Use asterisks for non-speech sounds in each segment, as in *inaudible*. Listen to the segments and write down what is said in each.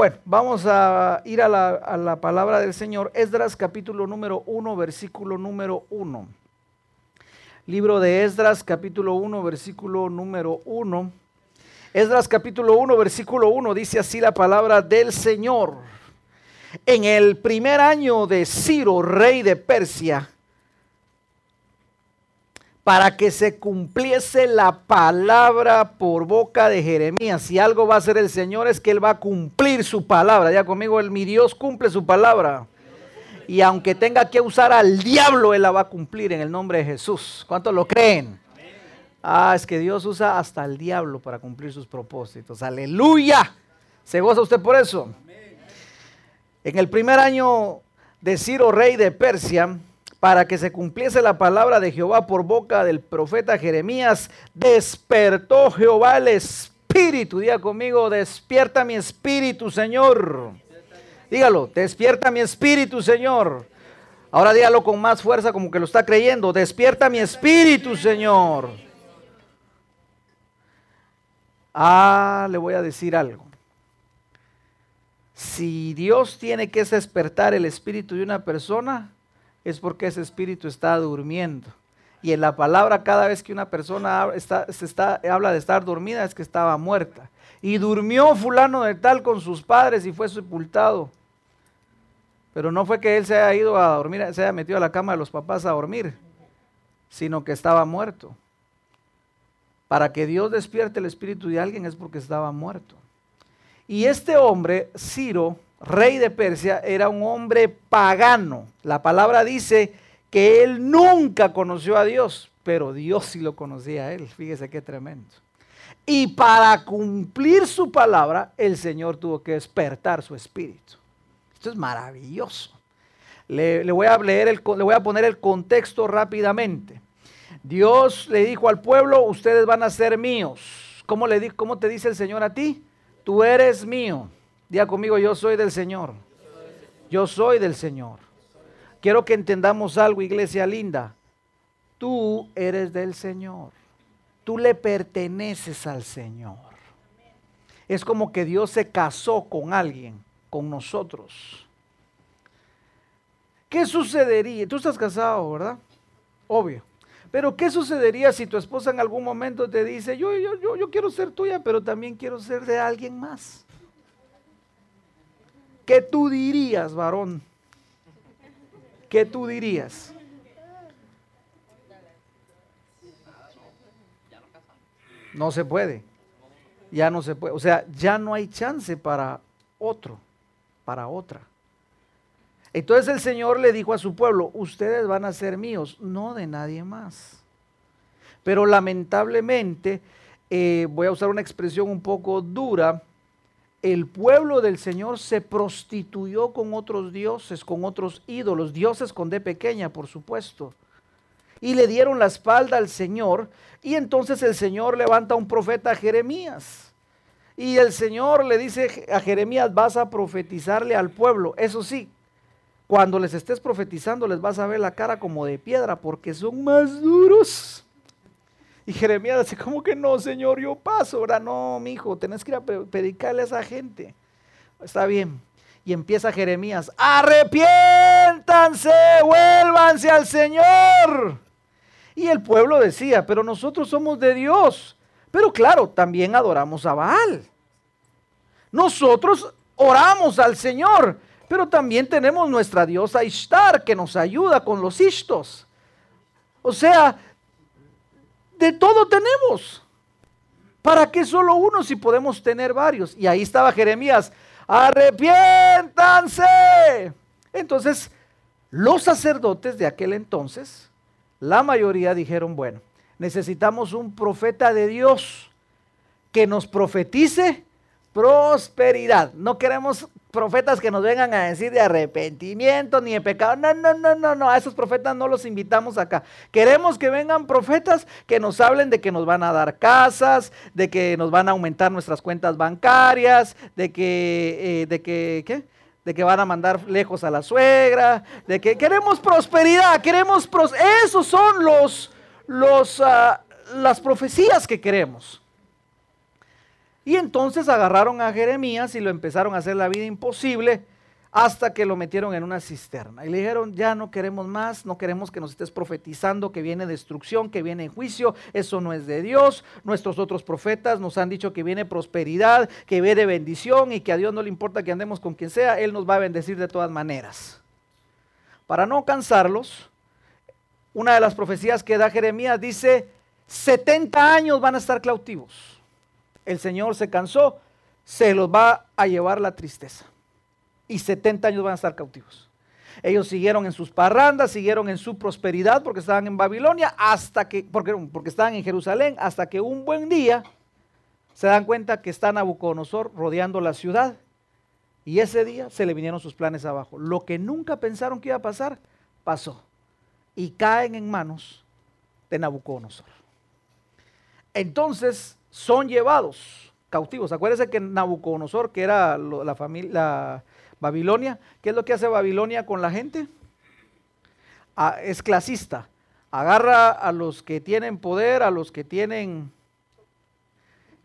Bueno, vamos a ir a la, palabra del Señor. Esdras capítulo número 1, versículo número 1. Libro de Esdras capítulo 1, versículo número 1. Esdras capítulo 1, versículo 1 dice así la palabra del Señor. En el primer año de Ciro, rey de Persia, para que se cumpliese la palabra por boca de Jeremías. Si algo va a hacer el Señor es que Él va a cumplir su palabra. Ya conmigo, el, mi Dios cumple su palabra. Y aunque tenga que usar al diablo, Él la va a cumplir en el nombre de Jesús. ¿Cuántos lo creen? Ah, es que Dios usa hasta el diablo para cumplir sus propósitos. Aleluya. ¿Se goza usted por eso? En el primer año de Ciro, rey de Persia, para que se cumpliese la palabra de Jehová por boca del profeta Jeremías, despertó Jehová el espíritu. Diga conmigo, despierta mi espíritu, Señor. Dígalo, despierta mi espíritu, Señor. Ahora dígalo con más fuerza como que lo está creyendo. Despierta mi espíritu, Señor. Ah, le voy a decir algo. Si Dios tiene que despertar el espíritu de una persona, es porque ese espíritu está durmiendo. Y en la palabra, cada vez que una persona se está, habla de estar dormida, es que estaba muerta. Y durmió fulano de tal con sus padres y fue sepultado. Pero no fue que él se haya ido a dormir, se haya metido a la cama de los papás a dormir, sino que estaba muerto. Para que Dios despierte el espíritu de alguien es porque estaba muerto. Y este hombre, Ciro, rey de Persia, era un hombre pagano. La palabra dice que él nunca conoció a Dios, pero Dios sí lo conocía a él. Fíjese qué tremendo. Y para cumplir su palabra, el Señor tuvo que despertar su espíritu. Esto es maravilloso. Le, voy, a leer le voy a poner el contexto rápidamente. Dios le dijo al pueblo, ustedes van a ser míos. ¿Cómo, le, ¿Cómo te dice el Señor a ti? Tú eres mío. Diga conmigo, yo soy del Señor. Yo soy del Señor. Quiero que entendamos algo, iglesia linda. Tú eres del Señor. Tú le perteneces al Señor. Es como que Dios se casó con alguien, con nosotros. ¿Qué sucedería? Tú estás casado, ¿verdad? Obvio. Pero ¿qué sucedería si tu esposa en algún momento te dice, yo, yo, yo, yo quiero ser tuya, pero también quiero ser de alguien más? ¿Qué tú dirías, varón? ¿Qué tú dirías? No se puede. Ya no se puede. O sea, ya no hay chance para otro, para otra. Entonces el Señor le dijo a su pueblo, ustedes van a ser míos, no de nadie más. Pero lamentablemente, eh, voy a usar una expresión un poco dura, el pueblo del Señor se prostituyó con otros dioses, con otros ídolos, dioses con D pequeña, por supuesto. Y le dieron la espalda al Señor. Y entonces el Señor levanta a un profeta Jeremías. Y el Señor le dice a Jeremías, vas a profetizarle al pueblo. Eso sí, cuando les estés profetizando les vas a ver la cara como de piedra porque son más duros. Y Jeremías dice, ¿cómo que no, Señor? Yo paso, ahora no, mi hijo, tenés que ir a predicarle a esa gente. Está bien. Y empieza Jeremías, arrepiéntanse, vuélvanse al Señor. Y el pueblo decía, pero nosotros somos de Dios. Pero claro, también adoramos a Baal. Nosotros oramos al Señor, pero también tenemos nuestra diosa Ishtar que nos ayuda con los istos. O sea, de todo tenemos. ¿Para qué solo uno si podemos tener varios? Y ahí estaba Jeremías, arrepiéntanse. Entonces, los sacerdotes de aquel entonces, la mayoría dijeron, bueno, necesitamos un profeta de Dios que nos profetice prosperidad. No queremos profetas que nos vengan a decir de arrepentimiento ni de pecado. No, no, no, no, no. A esos profetas no los invitamos acá. Queremos que vengan profetas que nos hablen de que nos van a dar casas, de que nos van a aumentar nuestras cuentas bancarias, de que, eh, de que, ¿qué? De que van a mandar lejos a la suegra, de que queremos prosperidad, queremos pros esos son los, los, ah, las profecías que queremos. Y entonces agarraron a Jeremías y lo empezaron a hacer la vida imposible hasta que lo metieron en una cisterna. Y le dijeron, ya no queremos más, no queremos que nos estés profetizando que viene destrucción, que viene juicio, eso no es de Dios. Nuestros otros profetas nos han dicho que viene prosperidad, que viene bendición y que a Dios no le importa que andemos con quien sea, Él nos va a bendecir de todas maneras. Para no cansarlos, una de las profecías que da Jeremías dice, 70 años van a estar cautivos. El Señor se cansó, se los va a llevar la tristeza y 70 años van a estar cautivos. Ellos siguieron en sus parrandas, siguieron en su prosperidad porque estaban en Babilonia, hasta que, porque, porque estaban en Jerusalén, hasta que un buen día se dan cuenta que está Nabucodonosor rodeando la ciudad. Y ese día se le vinieron sus planes abajo. Lo que nunca pensaron que iba a pasar, pasó. Y caen en manos de Nabucodonosor. Entonces son llevados cautivos. Acuérdense que Nabucodonosor, que era la familia, Babilonia, ¿qué es lo que hace Babilonia con la gente? Ah, es clasista. Agarra a los que tienen poder, a los que tienen...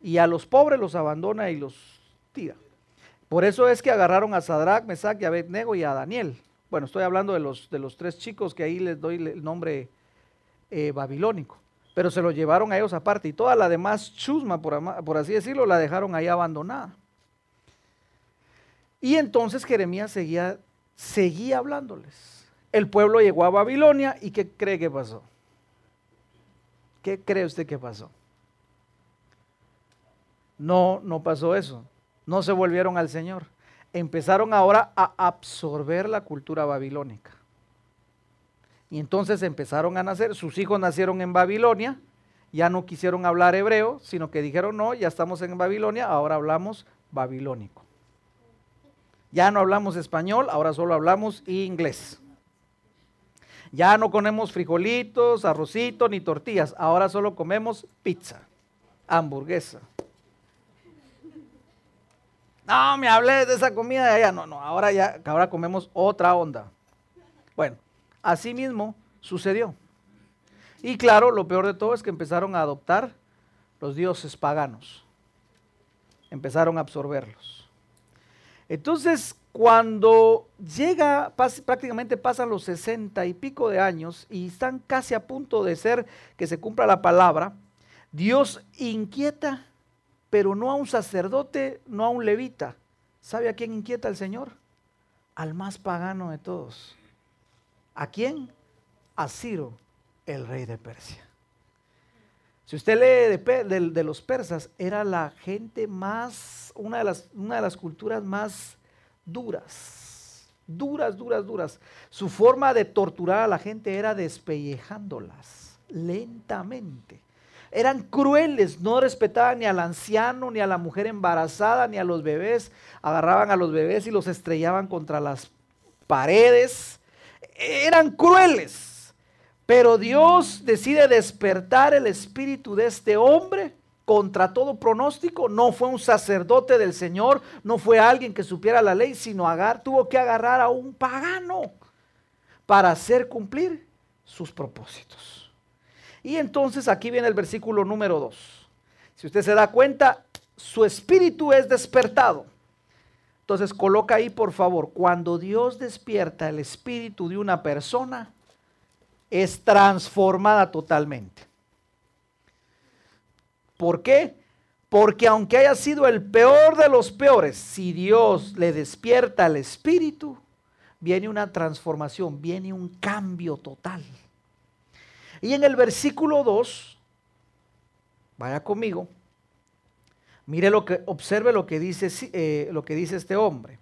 Y a los pobres los abandona y los tira. Por eso es que agarraron a Sadrach, Mesach y Abednego y a Daniel. Bueno, estoy hablando de los, de los tres chicos que ahí les doy el nombre eh, babilónico. Pero se lo llevaron a ellos aparte. Y toda la demás chusma, por, así decirlo, la dejaron ahí abandonada. Y entonces Jeremías seguía, seguía hablándoles. El pueblo llegó a Babilonia y ¿qué cree que pasó? ¿Qué cree usted que pasó? No, no pasó eso. No se volvieron al Señor. Empezaron ahora a absorber la cultura babilónica. Y entonces empezaron a nacer, sus hijos nacieron en Babilonia, ya no quisieron hablar hebreo, sino que dijeron, no, ya estamos en Babilonia, ahora hablamos babilónico. Ya no hablamos español, ahora solo hablamos inglés. Ya no comemos frijolitos, arrocito ni tortillas, ahora solo comemos pizza, hamburguesa. No, me hablé de esa comida de allá. No, no, ahora ya, ahora comemos otra onda. Bueno, así mismo sucedió. Y claro, lo peor de todo es que empezaron a adoptar los dioses paganos. Empezaron a absorberlos. Entonces, cuando llega, prácticamente pasan los sesenta y pico de años y están casi a punto de ser que se cumpla la palabra, Dios inquieta, pero no a un sacerdote, no a un levita. ¿Sabe a quién inquieta el Señor? Al más pagano de todos. ¿A quién? A Ciro, el rey de Persia. Si usted lee de, los persas, era la gente más, una de, las, una de las culturas más duras, duras, duras, duras. Su forma de torturar a la gente era despellejándolas lentamente. Eran crueles, no respetaban ni al anciano, ni a la mujer embarazada, ni a los bebés. Agarraban a los bebés y los estrellaban contra las paredes. Eran crueles. Pero Dios decide despertar el espíritu de este hombre contra todo pronóstico. No fue un sacerdote del Señor, no fue alguien que supiera la ley, sino agar, tuvo que agarrar a un pagano para hacer cumplir sus propósitos. Y entonces aquí viene el versículo número 2. Si usted se da cuenta, su espíritu es despertado. Entonces coloca ahí, por favor, cuando Dios despierta el espíritu de una persona, es transformada totalmente. ¿Por qué? Porque aunque haya sido el peor de los peores, si Dios le despierta el espíritu, viene una transformación, viene un cambio total. Y en el versículo 2, vaya conmigo, mire lo que, observe lo que dice, eh, lo que dice este hombre.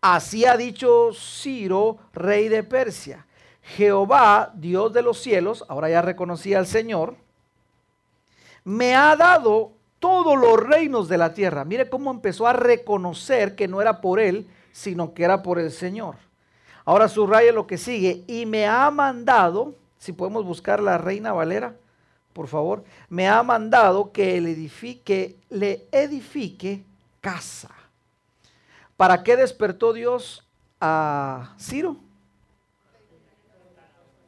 Así ha dicho Ciro, rey de Persia Jehová, Dios de los cielos, ahora ya reconocía al Señor, me ha dado todos los reinos de la tierra. Mire cómo empezó a reconocer que no era por él, sino que era por el Señor. Ahora subraya lo que sigue. Y me ha mandado, si podemos buscar la reina Valera, por favor, me ha mandado que le edifique, le edifique casa. ¿Para qué despertó Dios a Ciro?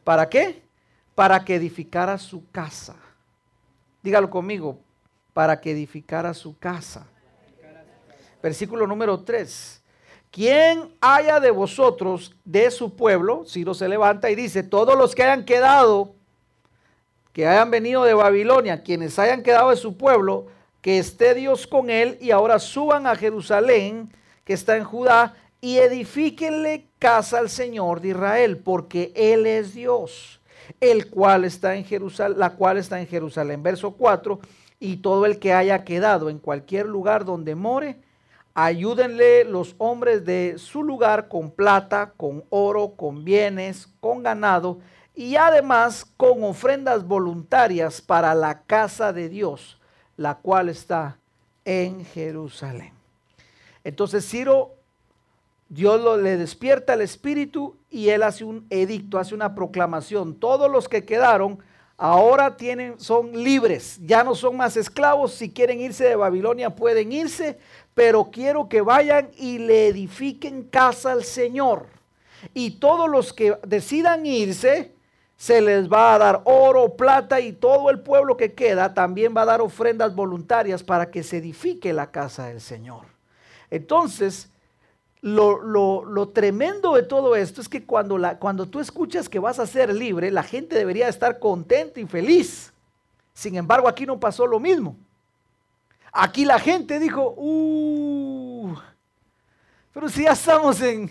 ¿Para qué? Para que edificara su casa. Dígalo conmigo, para que edificara su casa. versículo número 3. Quien haya de vosotros de su pueblo, Ciro se levanta y dice, todos los que hayan quedado, que hayan venido de Babilonia, quienes hayan quedado de su pueblo, que esté Dios con él y ahora suban a Jerusalén, que está en Judá, y edifíquenle casa al Señor de Israel, porque Él es Dios, el cual está en Jerusalén, la cual está en Jerusalén. Verso 4, y todo el que haya quedado en cualquier lugar donde more, Ayúdenle los hombres de su lugar con plata, con oro, con bienes, con ganado y además con ofrendas voluntarias para la casa de Dios, la cual está en Jerusalén. Entonces Ciro, Dios le despierta el espíritu y él hace un edicto, hace una proclamación. Todos los que quedaron ahora tienen, son libres, ya no son más esclavos. Si quieren irse de Babilonia pueden irse, pero quiero que vayan y le edifiquen casa al Señor. Y todos los que decidan irse, se les va a dar oro, plata y todo el pueblo que queda también va a dar ofrendas voluntarias para que se edifique la casa del Señor. Entonces, lo, tremendo de todo esto es que cuando, la, cuando tú escuchas que vas a ser libre, la gente debería estar contenta y feliz. Sin embargo, aquí no pasó lo mismo. Aquí la gente dijo, uh, pero si ya estamos en,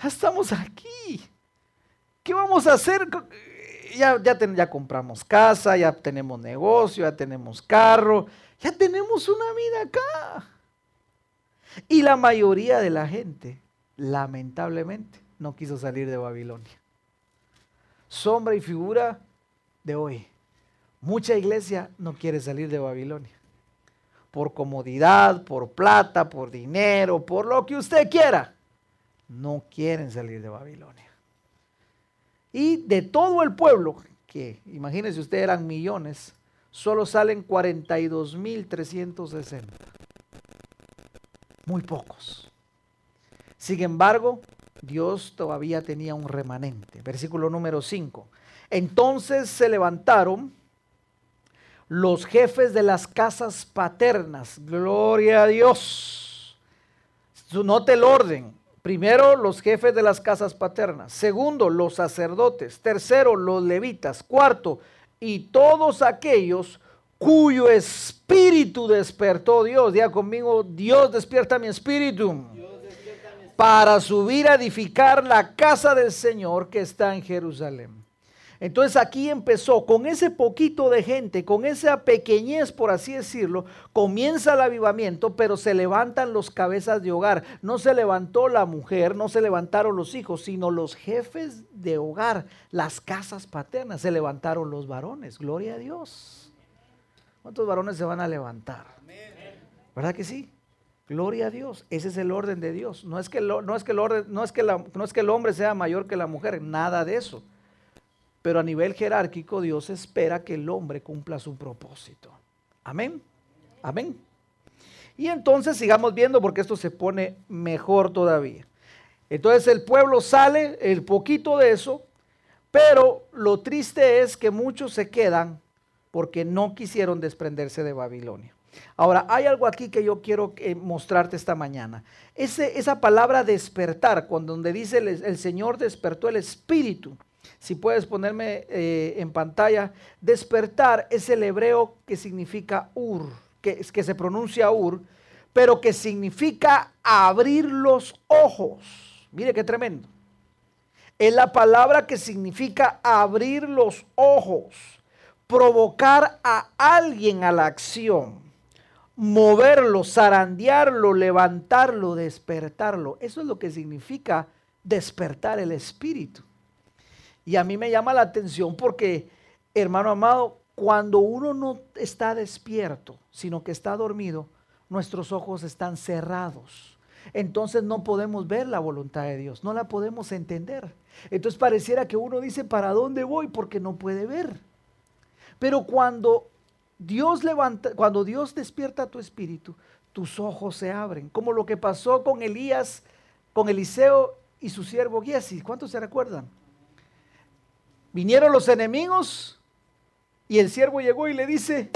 ya estamos aquí. ¿Qué vamos a hacer? Ya, ya, ya compramos casa, ya tenemos negocio, ya tenemos carro, ya tenemos una vida acá. Y la mayoría de la gente, lamentablemente, no quiso salir de Babilonia. Sombra y figura de hoy. Mucha iglesia no quiere salir de Babilonia. Por comodidad, por plata, por dinero, por lo que usted quiera. No quieren salir de Babilonia. Y de todo el pueblo, que imagínense usted eran millones, solo salen 42.360. Muy pocos. Sin embargo, Dios todavía tenía un remanente. Versículo número 5. Entonces se levantaron los jefes de las casas paternas. Gloria a Dios. Note el orden. Primero, los jefes de las casas paternas. Segundo, los sacerdotes. Tercero, los levitas. Cuarto, y todos aquellos cuyo espíritu despertó Dios. Diga conmigo, Dios despierta mi espíritu. Para subir a edificar la casa del Señor que está en Jerusalén. Entonces aquí empezó con ese poquito de gente, con esa pequeñez, por así decirlo, comienza el avivamiento, pero se levantan los cabezas de hogar. No se levantó la mujer, no se levantaron los hijos, sino los jefes de hogar, las casas paternas, se levantaron los varones. Gloria a Dios. ¿Cuántos varones se van a levantar? ¿Verdad que sí? Gloria a Dios. Ese es el orden de Dios. No es que, no es que, el, no es que, no es que el hombre sea mayor que la mujer, nada de eso. Pero a nivel jerárquico Dios espera que el hombre cumpla su propósito. Amén. Amén. Y entonces sigamos viendo porque esto se pone mejor todavía. Entonces el pueblo sale, el poquito de eso, pero lo triste es que muchos se quedan porque no quisieron desprenderse de Babilonia. Ahora, hay algo aquí que yo quiero eh, mostrarte esta mañana. esa palabra despertar, cuando donde dice el Señor despertó el espíritu, si puedes ponerme eh, en pantalla, despertar es el hebreo que significa ur, que, que se pronuncia ur, pero que significa abrir los ojos. Mire qué tremendo. Es la palabra que significa abrir los ojos, provocar a alguien a la acción, moverlo, zarandearlo, levantarlo, despertarlo. Eso es lo que significa despertar el espíritu. Y a mí me llama la atención porque, hermano amado, cuando uno no está despierto, sino que está dormido, nuestros ojos están cerrados. Entonces no podemos ver la voluntad de Dios, no la podemos entender. Entonces pareciera que uno dice, ¿para dónde voy? Porque no puede ver. Pero cuando Dios levanta, cuando Dios despierta tu espíritu, tus ojos se abren, como lo que pasó con Elías, con Eliseo y su siervo Giesi. ¿Cuántos se recuerdan? Vinieron los enemigos y el siervo llegó y le dice,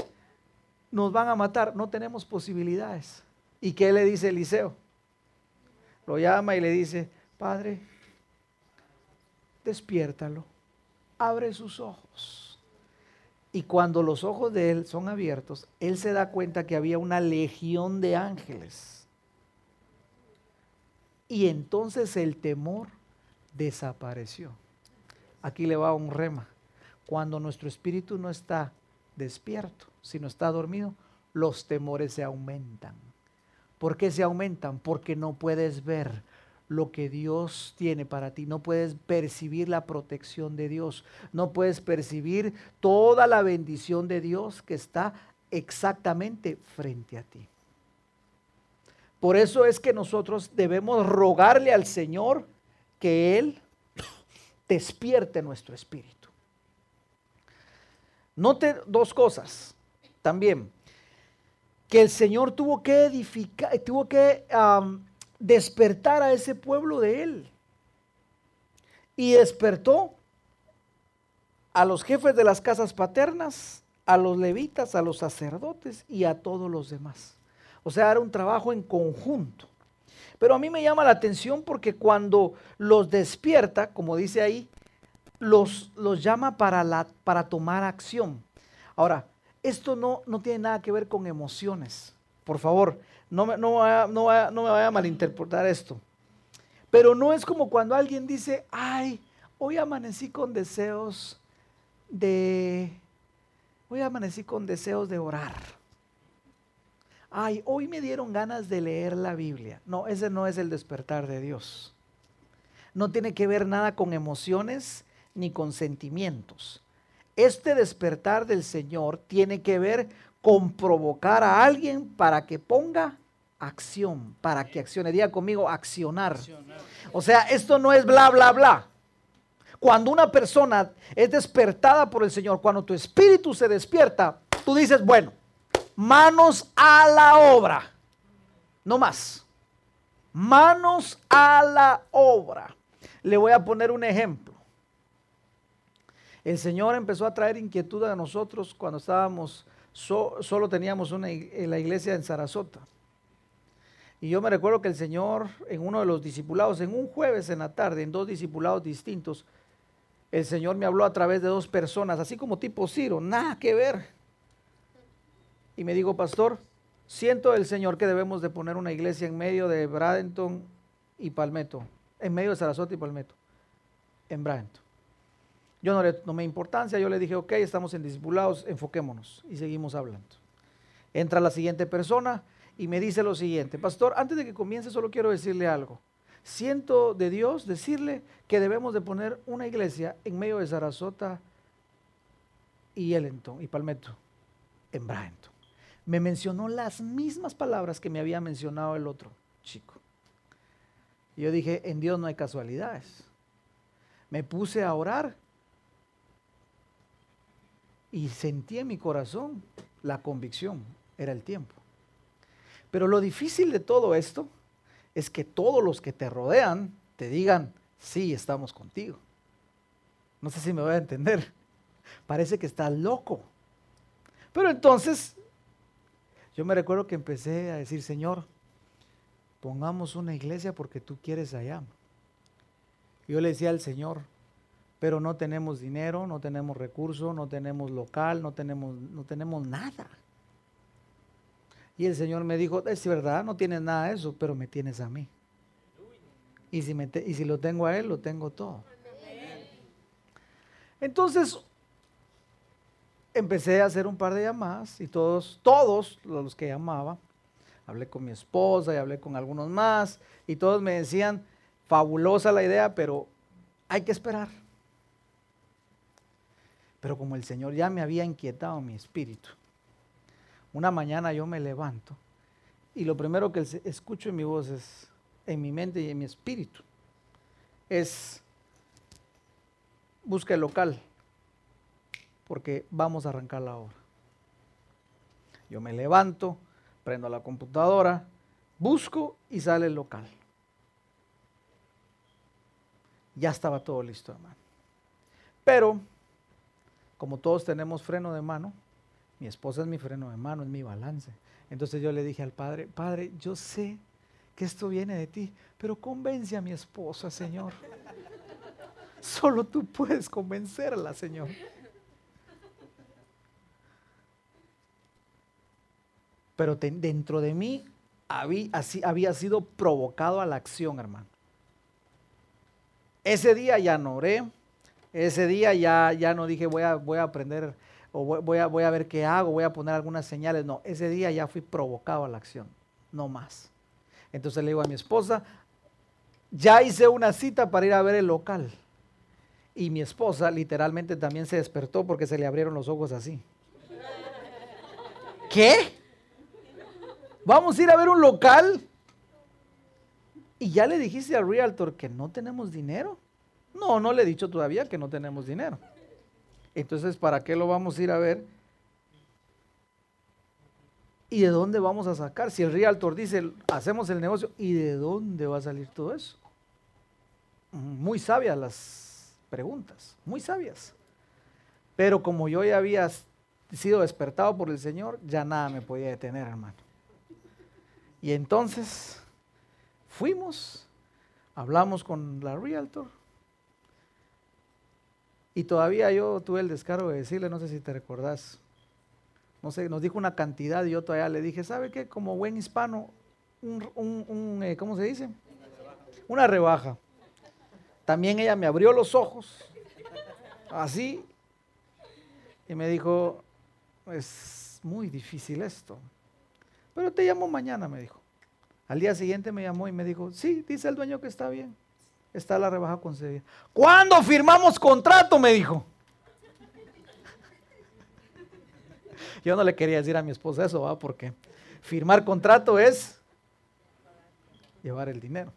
nos van a matar, no tenemos posibilidades. ¿Y qué le dice Eliseo? Lo llama y le dice, Padre, despiértalo, abre sus ojos. Y cuando los ojos de él son abiertos, él se da cuenta que había una legión de ángeles. Y entonces el temor desapareció. Aquí le va un rema. Cuando nuestro espíritu no está despierto, sino está dormido, los temores se aumentan. ¿Por qué se aumentan? Porque no puedes ver lo que Dios tiene para ti, no puedes percibir la protección de Dios, no puedes percibir toda la bendición de Dios que está exactamente frente a ti. Por eso es que nosotros debemos rogarle al Señor que Él despierte nuestro espíritu. Note dos cosas también. Que el Señor tuvo que edificar, tuvo que despertar a ese pueblo de Él. Y despertó a los jefes de las casas paternas, a los levitas, a los sacerdotes y a todos los demás. O sea, era un trabajo en conjunto. Pero a mí me llama la atención porque cuando los despierta, como dice ahí, los, los llama para, la, para tomar acción. Ahora, esto no, no tiene nada que ver con emociones. Por favor, no me, no, vaya, no, no me vaya a malinterpretar esto. Pero no es como cuando alguien dice, ay, hoy amanecí con deseos de, hoy amanecí con deseos de orar. Ay, hoy me dieron ganas de leer la Biblia. No, ese no es el despertar de Dios. No tiene que ver nada con emociones ni con sentimientos. Este despertar del Señor tiene que ver con provocar a alguien para que ponga acción, para que accione. Diga conmigo, accionar. O sea, esto no es bla, bla, bla. Cuando una persona es despertada por el Señor, cuando tu espíritu se despierta, tú dices, bueno, manos a la obra. No más. Manos a la obra. Le voy a poner un ejemplo. El Señor empezó a traer inquietud a nosotros cuando estábamos solo teníamos una, en la iglesia en Sarasota. Y yo me recuerdo que el Señor, en uno de los discipulados, en un jueves en la tarde, en dos discipulados distintos, el Señor me habló a través de dos personas, así como tipo Ciro, nada que ver. Y me dijo, pastor, siento el Señor que debemos de poner una iglesia en medio de Bradenton y Palmetto, en medio de Sarasota y Palmetto, en Bradenton. Yo no le tomé importancia, yo le dije, ok, estamos en discipulados, enfoquémonos y seguimos hablando. Entra la siguiente persona y me dice lo siguiente, pastor, antes de que comience solo quiero decirle algo. Siento de Dios decirle que debemos de poner una iglesia en medio de Sarasota y Ellington y Palmetto, en Bradenton. Me mencionó las mismas palabras que me había mencionado el otro chico. Y yo dije, en Dios no hay casualidades. Me puse a orar y sentí en mi corazón la convicción, era el tiempo. Pero lo difícil de todo esto es que todos los que te rodean te digan, sí, estamos contigo. No sé si me voy a entender. *laughs* Parece que estás loco. Pero entonces, yo me recuerdo que empecé a decir, Señor, pongamos una iglesia porque tú quieres allá. Yo le decía al Señor, pero no tenemos dinero, no tenemos recursos, no tenemos local, no tenemos, no tenemos nada. Y el Señor me dijo, es verdad, no tienes nada de eso, pero me tienes a mí. Y si, me y si lo tengo a Él, lo tengo todo. Entonces, empecé a hacer un par de llamadas y todos, todos los que llamaba, hablé con mi esposa y hablé con algunos más y todos me decían, fabulosa la idea, pero hay que esperar. Pero como el Señor ya me había inquietado mi espíritu, una mañana yo me levanto y lo primero que escucho en mi voz es, en mi mente y en mi espíritu, es, busca el local, porque vamos a arrancar la obra. Yo me levanto, prendo la computadora, busco y sale el local. Ya estaba todo listo, hermano. Pero como todos tenemos freno de mano, Mi esposa es mi freno de mano, es mi balance. Entonces yo le dije al Padre, Padre, yo sé que esto viene de ti, pero convence a mi esposa, Señor. *laughs* Solo tú puedes convencerla, Señor. Pero dentro de mí había, sido provocado a la acción, hermano. Ese día ya no oré, ese día ya, ya no dije voy a, voy a aprender o voy, a, voy a ver qué hago, voy a poner algunas señales. No, ese día ya fui provocado a la acción, no más. Entonces le digo a mi esposa, ya hice una cita para ir a ver el local. Y mi esposa literalmente también se despertó porque se le abrieron los ojos así. *laughs* ¿Qué? ¿Vamos a ir a ver un local? ¿Y ya le dijiste al realtor que no tenemos dinero? No, no le he dicho todavía que no tenemos dinero. Entonces, ¿para qué lo vamos a ir a ver? ¿Y de dónde vamos a sacar? Si el realtor dice, hacemos el negocio, ¿y de dónde va a salir todo eso? Muy sabias las preguntas, muy sabias. Pero como yo ya había sido despertado por el Señor, ya nada me podía detener, hermano. Y entonces fuimos, hablamos con la realtor, y todavía yo tuve el descaro de decirle, no sé si te recordás, no sé, nos dijo una cantidad y yo todavía le dije, ¿sabe qué? Como buen hispano, un, eh, ¿cómo se dice? Una rebaja. También ella me abrió los ojos, así, y me dijo, es muy difícil esto, pero te llamo mañana, me dijo. Al día siguiente me llamó y me dijo, sí, dice el dueño que está bien está la rebaja concedida. ¿Cuándo firmamos contrato? Me dijo. *laughs* Yo no le quería decir a mi esposa eso, ¿va? porque firmar contrato es llevar el dinero.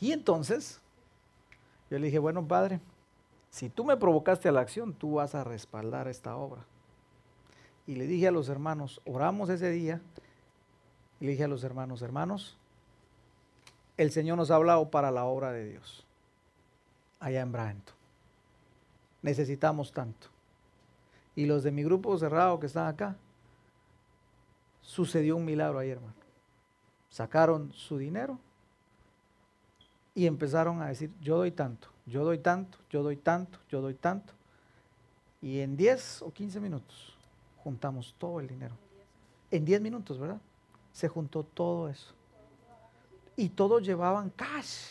Y entonces yo le dije, bueno, padre, si tú me provocaste a la acción, tú vas a respaldar esta obra. Y le dije a los hermanos, oramos ese día, y le dije a los hermanos, hermanos, el Señor nos ha hablado para la obra de Dios, allá en Bradenton. Necesitamos tanto. Y los de mi grupo cerrado que están acá, sucedió un milagro ahí, hermano. Sacaron su dinero y empezaron a decir, yo doy tanto, yo doy tanto, yo doy tanto, yo doy tanto. Y en 10 o 15 minutos juntamos todo el dinero. En 10 minutos, ¿verdad? Se juntó todo eso y todos llevaban cash.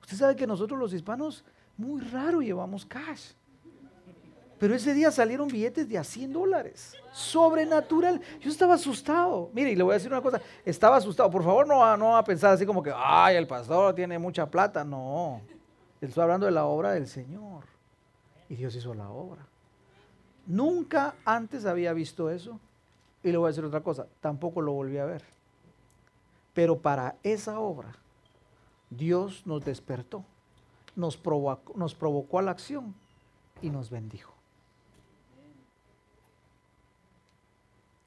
Usted sabe que nosotros los hispanos muy raro llevamos cash. Pero ese día salieron billetes de a 100 dólares. Sobrenatural. Yo estaba asustado. Mire, y le voy a decir una cosa. Estaba asustado. Por favor, no, no va a pensar así como que, ay, el pastor tiene mucha plata. No. Estoy hablando de la obra del Señor. Y Dios hizo la obra. Nunca antes había visto eso. Y le voy a decir otra cosa. Tampoco lo volví a ver. Pero para esa obra, Dios nos despertó, nos provocó, nos provocó a la acción y nos bendijo.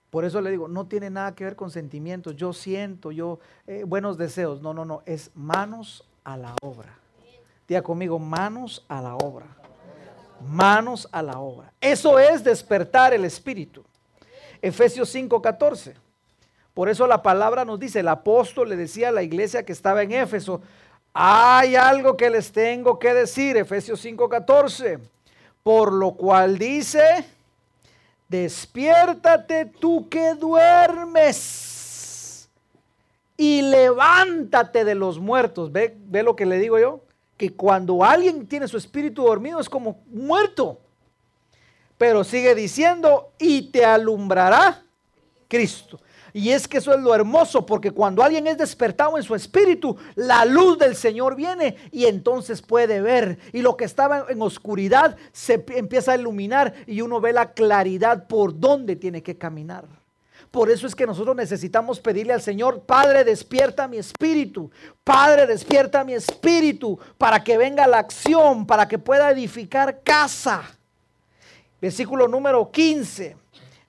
Por eso le digo, no tiene nada que ver con sentimientos, yo siento, yo, eh, buenos deseos. No, no, no, es manos a la obra. Diga conmigo, manos a la obra. Manos a la obra. Eso es despertar el espíritu. Efesios 5:14. Por eso la palabra nos dice, el apóstol le decía a la iglesia que estaba en Éfeso, hay algo que les tengo que decir, Efesios 5:14, por lo cual dice, despiértate tú que duermes y levántate de los muertos. ¿Ve, ve lo que le digo yo? Que cuando alguien tiene su espíritu dormido es como muerto. Pero sigue diciendo, y te alumbrará Cristo. Y es que eso es lo hermoso, porque cuando alguien es despertado en su espíritu, la luz del Señor viene y entonces puede ver. Y lo que estaba en oscuridad se empieza a iluminar y uno ve la claridad por dónde tiene que caminar. Por eso es que nosotros necesitamos pedirle al Señor, Padre, despierta mi espíritu. Padre, despierta mi espíritu para que venga la acción, para que pueda edificar casa. Versículo número 15.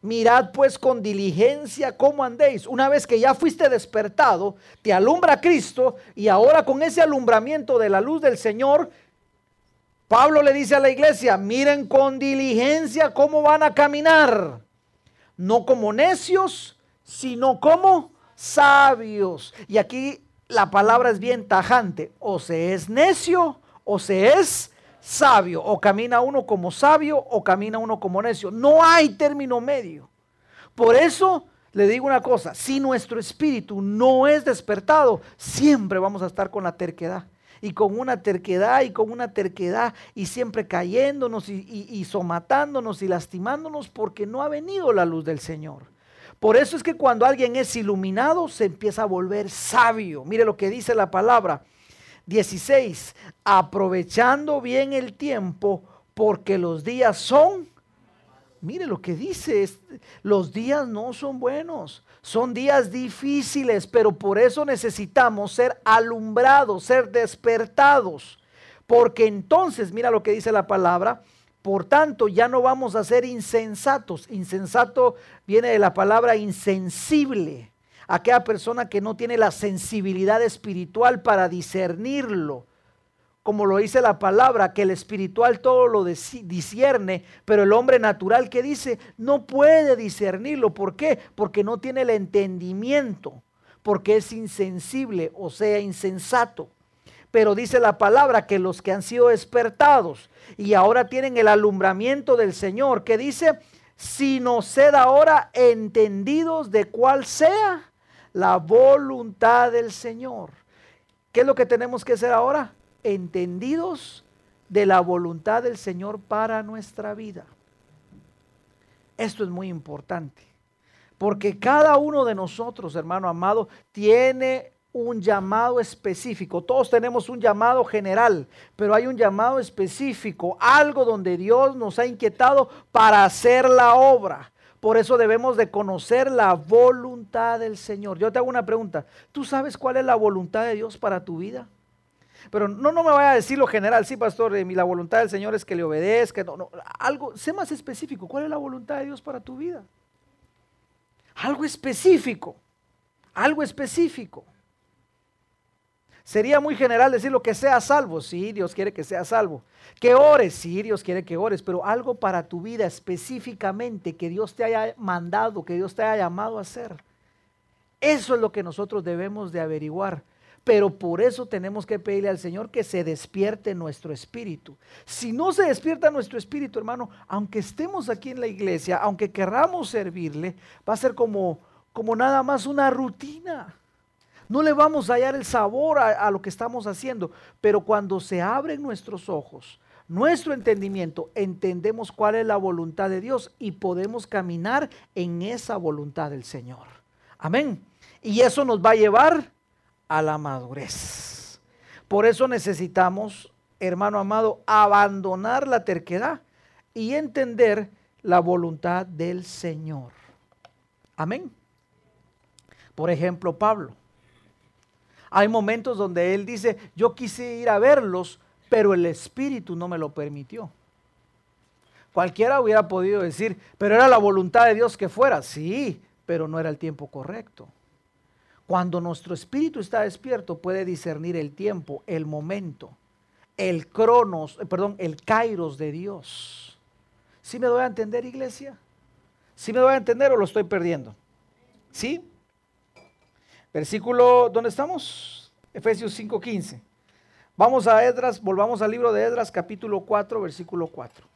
Mirad pues con diligencia cómo andéis. Una vez que ya fuiste despertado, te alumbra Cristo y ahora con ese alumbramiento de la luz del Señor, Pablo le dice a la iglesia, miren con diligencia cómo van a caminar, no como necios, sino como sabios. Y aquí la palabra es bien tajante, o se es necio o se es sabio, o camina uno como sabio o camina uno como necio. No hay término medio. Por eso le digo una cosa, si nuestro espíritu no es despertado, siempre vamos a estar con la terquedad y con una terquedad y con una terquedad y siempre cayéndonos y, somatándonos y lastimándonos porque no ha venido la luz del Señor. Por eso es que cuando alguien es iluminado se empieza a volver sabio. Mire lo que dice la palabra 16, aprovechando bien el tiempo porque los días son Mire lo que dice, los días no son buenos, son días difíciles, pero por eso necesitamos ser alumbrados, ser despertados, porque entonces, mira lo que dice la palabra, por tanto ya no vamos a ser insensatos. Insensato viene de la palabra insensible, aquella persona que no tiene la sensibilidad espiritual para discernirlo como lo dice la palabra, que el espiritual todo lo discierne, pero el hombre natural que dice no puede discernirlo. ¿Por qué? Porque no tiene el entendimiento, porque es insensible, o sea, insensato. Pero dice la palabra que los que han sido despertados y ahora tienen el alumbramiento del Señor, que dice, si nos sed ahora entendidos de cuál sea la voluntad del Señor. ¿Qué es lo que tenemos que hacer ahora? Entendidos de la voluntad del Señor para nuestra vida. Esto es muy importante, porque cada uno de nosotros, hermano amado, tiene un llamado específico. Todos tenemos un llamado general, pero hay un llamado específico, algo donde Dios nos ha inquietado para hacer la obra. Por eso debemos de conocer la voluntad del Señor. Yo te hago una pregunta. ¿Tú sabes cuál es la voluntad de Dios para tu vida? Pero no, no me vaya a decir lo general, sí, pastor, eh, la voluntad del Señor es que le obedezca. No, no, algo, sé más específico. ¿Cuál es la voluntad de Dios para tu vida? Algo específico. Algo específico. Sería muy general decir lo que sea salvo. Sí, Dios quiere que sea salvo. Que ores, sí, Dios quiere que ores, pero algo para tu vida específicamente que Dios te haya mandado, que Dios te haya llamado a hacer. Eso es lo que nosotros debemos de averiguar. Pero por eso tenemos que pedirle al Señor que se despierte nuestro espíritu. Si no se despierta nuestro espíritu, hermano, aunque estemos aquí en la iglesia, aunque querramos servirle, va a ser como, como nada más una rutina. No le vamos a hallar el sabor a, a lo que estamos haciendo. Pero cuando se abren nuestros ojos, nuestro entendimiento, entendemos cuál es la voluntad de Dios y podemos caminar en esa voluntad del Señor. Amén. Y eso nos va a llevar a la madurez. Por eso necesitamos, hermano amado, abandonar la terquedad y entender la voluntad del Señor. Amén. Por ejemplo, Pablo. Hay momentos donde él dice, yo quise ir a verlos, pero el Espíritu no me lo permitió. Cualquiera hubiera podido decir, pero era la voluntad de Dios que fuera. Sí, pero no era el tiempo correcto. Cuando nuestro espíritu está despierto, puede discernir el tiempo, el momento, el cronos, eh, perdón, el kairos de Dios. ¿Sí me doy a entender, iglesia? ¿Sí me doy a entender o lo estoy perdiendo? ¿Sí? Versículo, ¿dónde estamos? Efesios 5:15. Vamos a Edras, volvamos al libro de Edras, capítulo 4, versículo 4.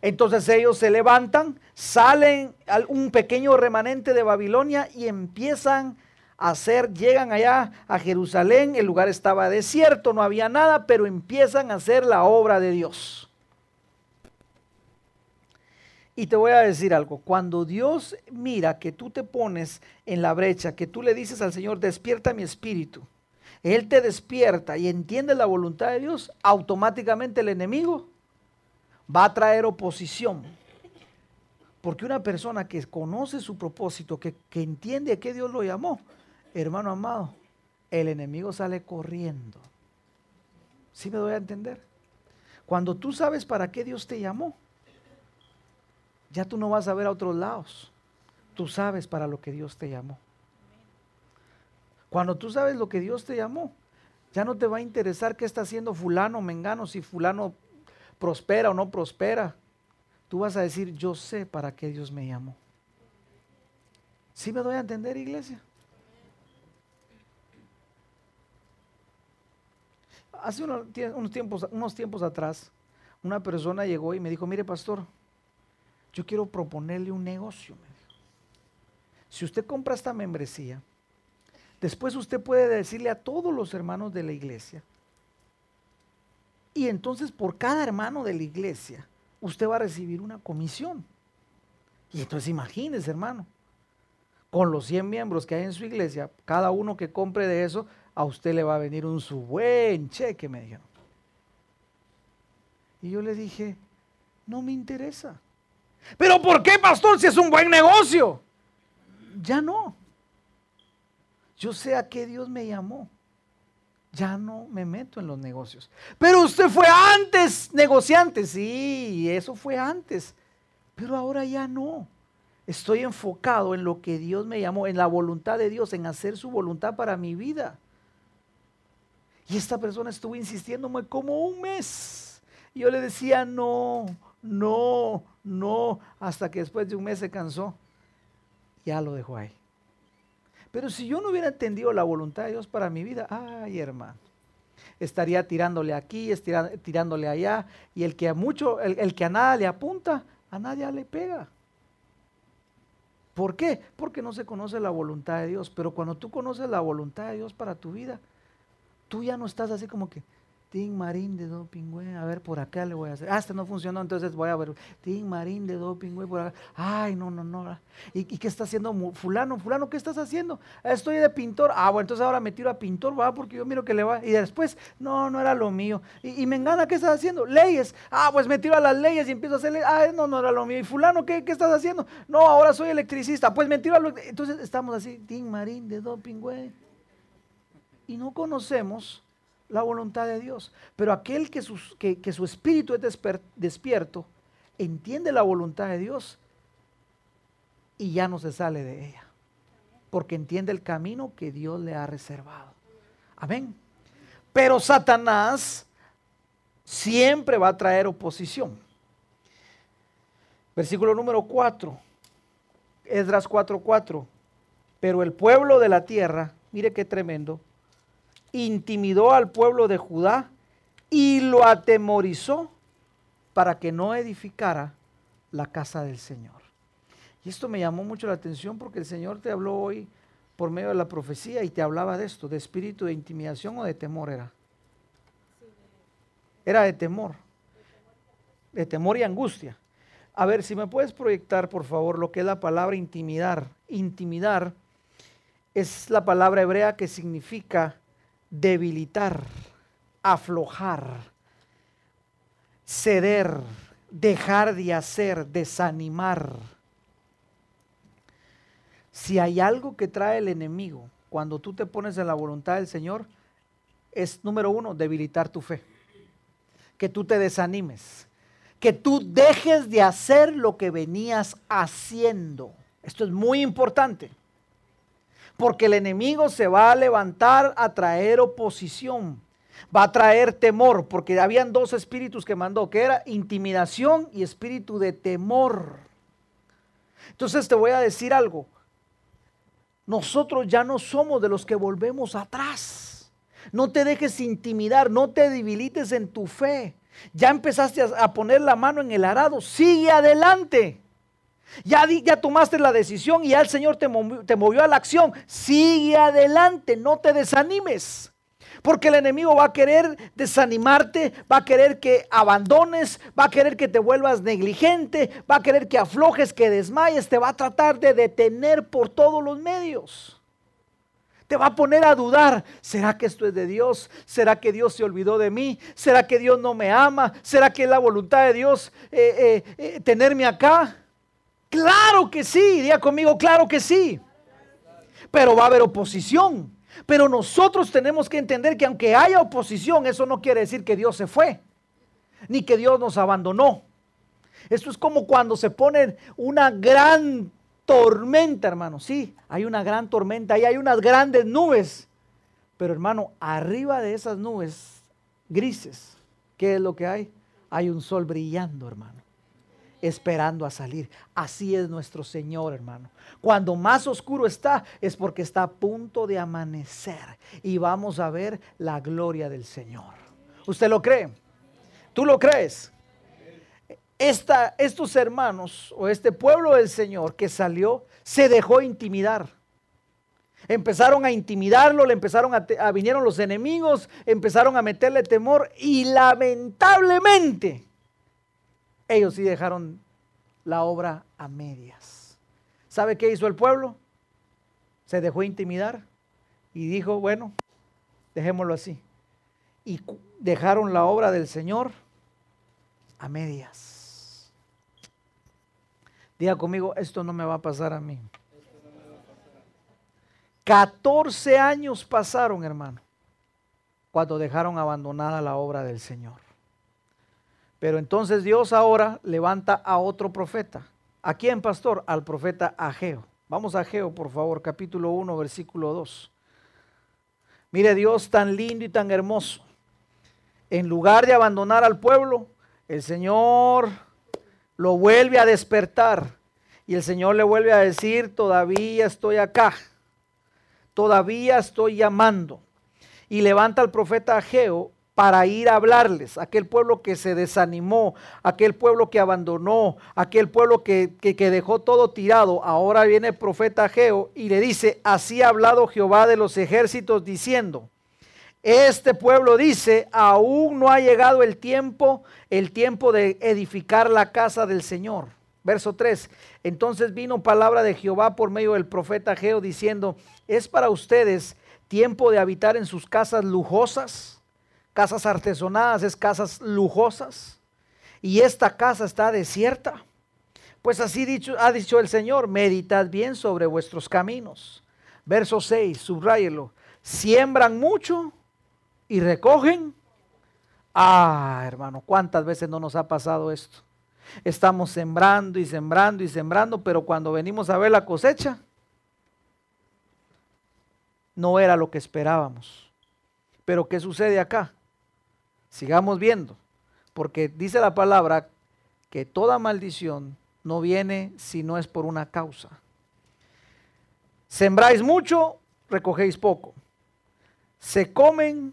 Entonces ellos se levantan, salen un pequeño remanente de Babilonia y empiezan hacer, llegan allá a Jerusalén, el lugar estaba desierto, no había nada, pero empiezan a hacer la obra de Dios. Y te voy a decir algo, cuando Dios mira que tú te pones en la brecha, que tú le dices al Señor, despierta mi espíritu, Él te despierta y entiende la voluntad de Dios, automáticamente el enemigo va a traer oposición. Porque una persona que conoce su propósito, que, que entiende a qué Dios lo llamó, hermano amado, el enemigo sale corriendo. ¿Sí me doy a entender? Cuando tú sabes para qué Dios te llamó, ya tú no vas a ver a otros lados. Tú sabes para lo que Dios te llamó. Cuando tú sabes lo que Dios te llamó, ya no te va a interesar qué está haciendo fulano, mengano, si fulano prospera o no prospera, tú vas a decir, yo sé para qué Dios me llamó. ¿Sí me doy a entender, iglesia? Hace unos, tiempos, unos tiempos atrás, una persona llegó y me dijo, mire pastor, yo quiero proponerle un negocio. Si usted compra esta membresía, después usted puede decirle a todos los hermanos de la iglesia, y entonces por cada hermano de la iglesia, usted va a recibir una comisión. Y entonces imagínese, hermano, con los 100 miembros que hay en su iglesia, cada uno que compre de eso, a usted le va a venir un su buen cheque, me dijeron. Y yo le dije, no me interesa. Pero ¿por qué, pastor, si es un buen negocio? Ya no. Yo sé a qué Dios me llamó. Ya no me meto en los negocios. Pero usted fue antes negociante. Sí, eso fue antes. Pero ahora ya no. Estoy enfocado en lo que Dios me llamó, en la voluntad de Dios, en hacer su voluntad para mi vida. Y esta persona estuvo insistiéndome como un mes. Y yo le decía, no, no, no, hasta que después de un mes se cansó. Ya lo dejó ahí. Pero si yo no hubiera entendido la voluntad de Dios para mi vida, ay hermano, estaría tirándole aquí, tirándole allá, y el que a mucho, el que a nada le apunta, a nadie le pega. ¿Por qué? Porque no se conoce la voluntad de Dios. Pero cuando tú conoces la voluntad de Dios para tu vida, tú ya no estás así como que, Tim Marín de doping, güey. A ver, por acá le voy a hacer. Ah, este no funcionó, entonces voy a ver. Tim Marín de doping, güey, por acá. Ay, no, no, no. ¿Y, qué está haciendo fulano? Fulano, ¿qué estás haciendo? Estoy de pintor. Ah, bueno, entonces ahora me tiro a pintor, va, porque yo miro que le va. Y después, no, no era lo mío. Y, me engana, ¿qué estás haciendo? Leyes. Ah, pues me tiro a las leyes y empiezo a hacer Ah, no, no era lo mío. ¿Y fulano, qué, qué estás haciendo? No, ahora soy electricista. Pues me tiro a lo... Entonces estamos así, Tim Marín de doping, güey. Y no conocemos la voluntad de Dios. Pero aquel que, que, su espíritu es despierto, entiende la voluntad de Dios y ya no se sale de ella. Porque entiende el camino que Dios le ha reservado. Amén. Pero Satanás siempre va a traer oposición. Versículo número 4. Esdras 4:4. Pero el pueblo de la tierra, mire qué tremendo, intimidó al pueblo de Judá y lo atemorizó para que no edificara la casa del Señor. Y esto me llamó mucho la atención porque el Señor te habló hoy por medio de la profecía y te hablaba de esto, de espíritu de intimidación o de temor era. Era de temor, de temor y angustia. A ver, si me puedes proyectar, por favor, lo que es la palabra intimidar. Intimidar es la palabra hebrea que significa debilitar, aflojar, ceder, dejar de hacer, desanimar. Si hay algo que trae el enemigo cuando tú te pones en la voluntad del Señor, es número uno, debilitar tu fe. Que tú te desanimes. Que tú dejes de hacer lo que venías haciendo. Esto es muy importante porque el enemigo se va a levantar a traer oposición, va a traer temor, porque habían dos espíritus que mandó, que era intimidación y espíritu de temor. Entonces te voy a decir algo, nosotros ya no somos de los que volvemos atrás. No te dejes intimidar, no te debilites en tu fe. Ya empezaste a poner la mano en el arado, sigue adelante. Ya, ya tomaste la decisión y ya el Señor te movió, a la acción. Sigue adelante, no te desanimes. Porque el enemigo va a querer desanimarte, va a querer que abandones, va a querer que te vuelvas negligente, va a querer que aflojes, que desmayes, te va a tratar de detener por todos los medios. Te va a poner a dudar, ¿será que esto es de Dios? ¿Será que Dios se olvidó de mí? ¿Será que Dios no me ama? ¿Será que es la voluntad de Dios eh, eh, eh, tenerme acá? Claro que sí, diga conmigo, claro que sí. Pero va a haber oposición. Pero nosotros tenemos que entender que aunque haya oposición, eso no quiere decir que Dios se fue, ni que Dios nos abandonó. Esto es como cuando se pone una gran tormenta, hermano. Sí, hay una gran tormenta y hay unas grandes nubes. Pero hermano, arriba de esas nubes grises, ¿qué es lo que hay? hay un sol brillando, hermano, esperando a salir. Así es nuestro Señor, hermano. Cuando más oscuro está, es porque está a punto de amanecer y vamos a ver la gloria del Señor. ¿Usted lo cree? ¿Tú lo crees? estos hermanos o este pueblo del Señor que salió se dejó intimidar. Empezaron a intimidarlo, le empezaron a, vinieron los enemigos, empezaron a meterle temor y lamentablemente ellos sí dejaron la obra a medias. ¿Sabe qué hizo el pueblo? Se dejó intimidar y dijo, bueno, dejémoslo así. Y dejaron la obra del Señor a medias. Diga conmigo, esto no me va a pasar a mí. 14 años pasaron, hermano, cuando dejaron abandonada la obra del Señor. Pero entonces Dios ahora levanta a otro profeta. ¿A quién, pastor? Al profeta Ageo. Vamos a Ageo, por favor, capítulo 1, versículo 2. Mire Dios tan lindo y tan hermoso. En lugar de abandonar al pueblo, el Señor lo vuelve a despertar. Y el Señor le vuelve a decir, todavía estoy acá todavía estoy llamando. Y levanta al profeta Ageo para ir a hablarles, aquel pueblo que se desanimó, aquel pueblo que abandonó, aquel pueblo que, que, dejó todo tirado. Ahora viene el profeta Ageo y le dice, así ha hablado Jehová de los ejércitos diciendo, este pueblo dice, aún no ha llegado el tiempo, el tiempo de edificar la casa del Señor. Verso 3. Entonces vino palabra de Jehová por medio del profeta Ageo diciendo, ¿Es para ustedes tiempo de habitar en sus casas lujosas? Casas artesonadas, es casas lujosas. Y esta casa está desierta. Pues así dicho, ha dicho el Señor, meditad bien sobre vuestros caminos. Verso 6, subrayelo. Siembran mucho y recogen. Ah, hermano, ¿cuántas veces no nos ha pasado esto? Estamos sembrando y sembrando y sembrando, pero cuando venimos a ver la cosecha, no era lo que esperábamos. Pero ¿qué sucede acá? Sigamos viendo, porque dice la palabra que toda maldición no viene si no es por una causa. Sembráis mucho, recogéis poco. Se comen,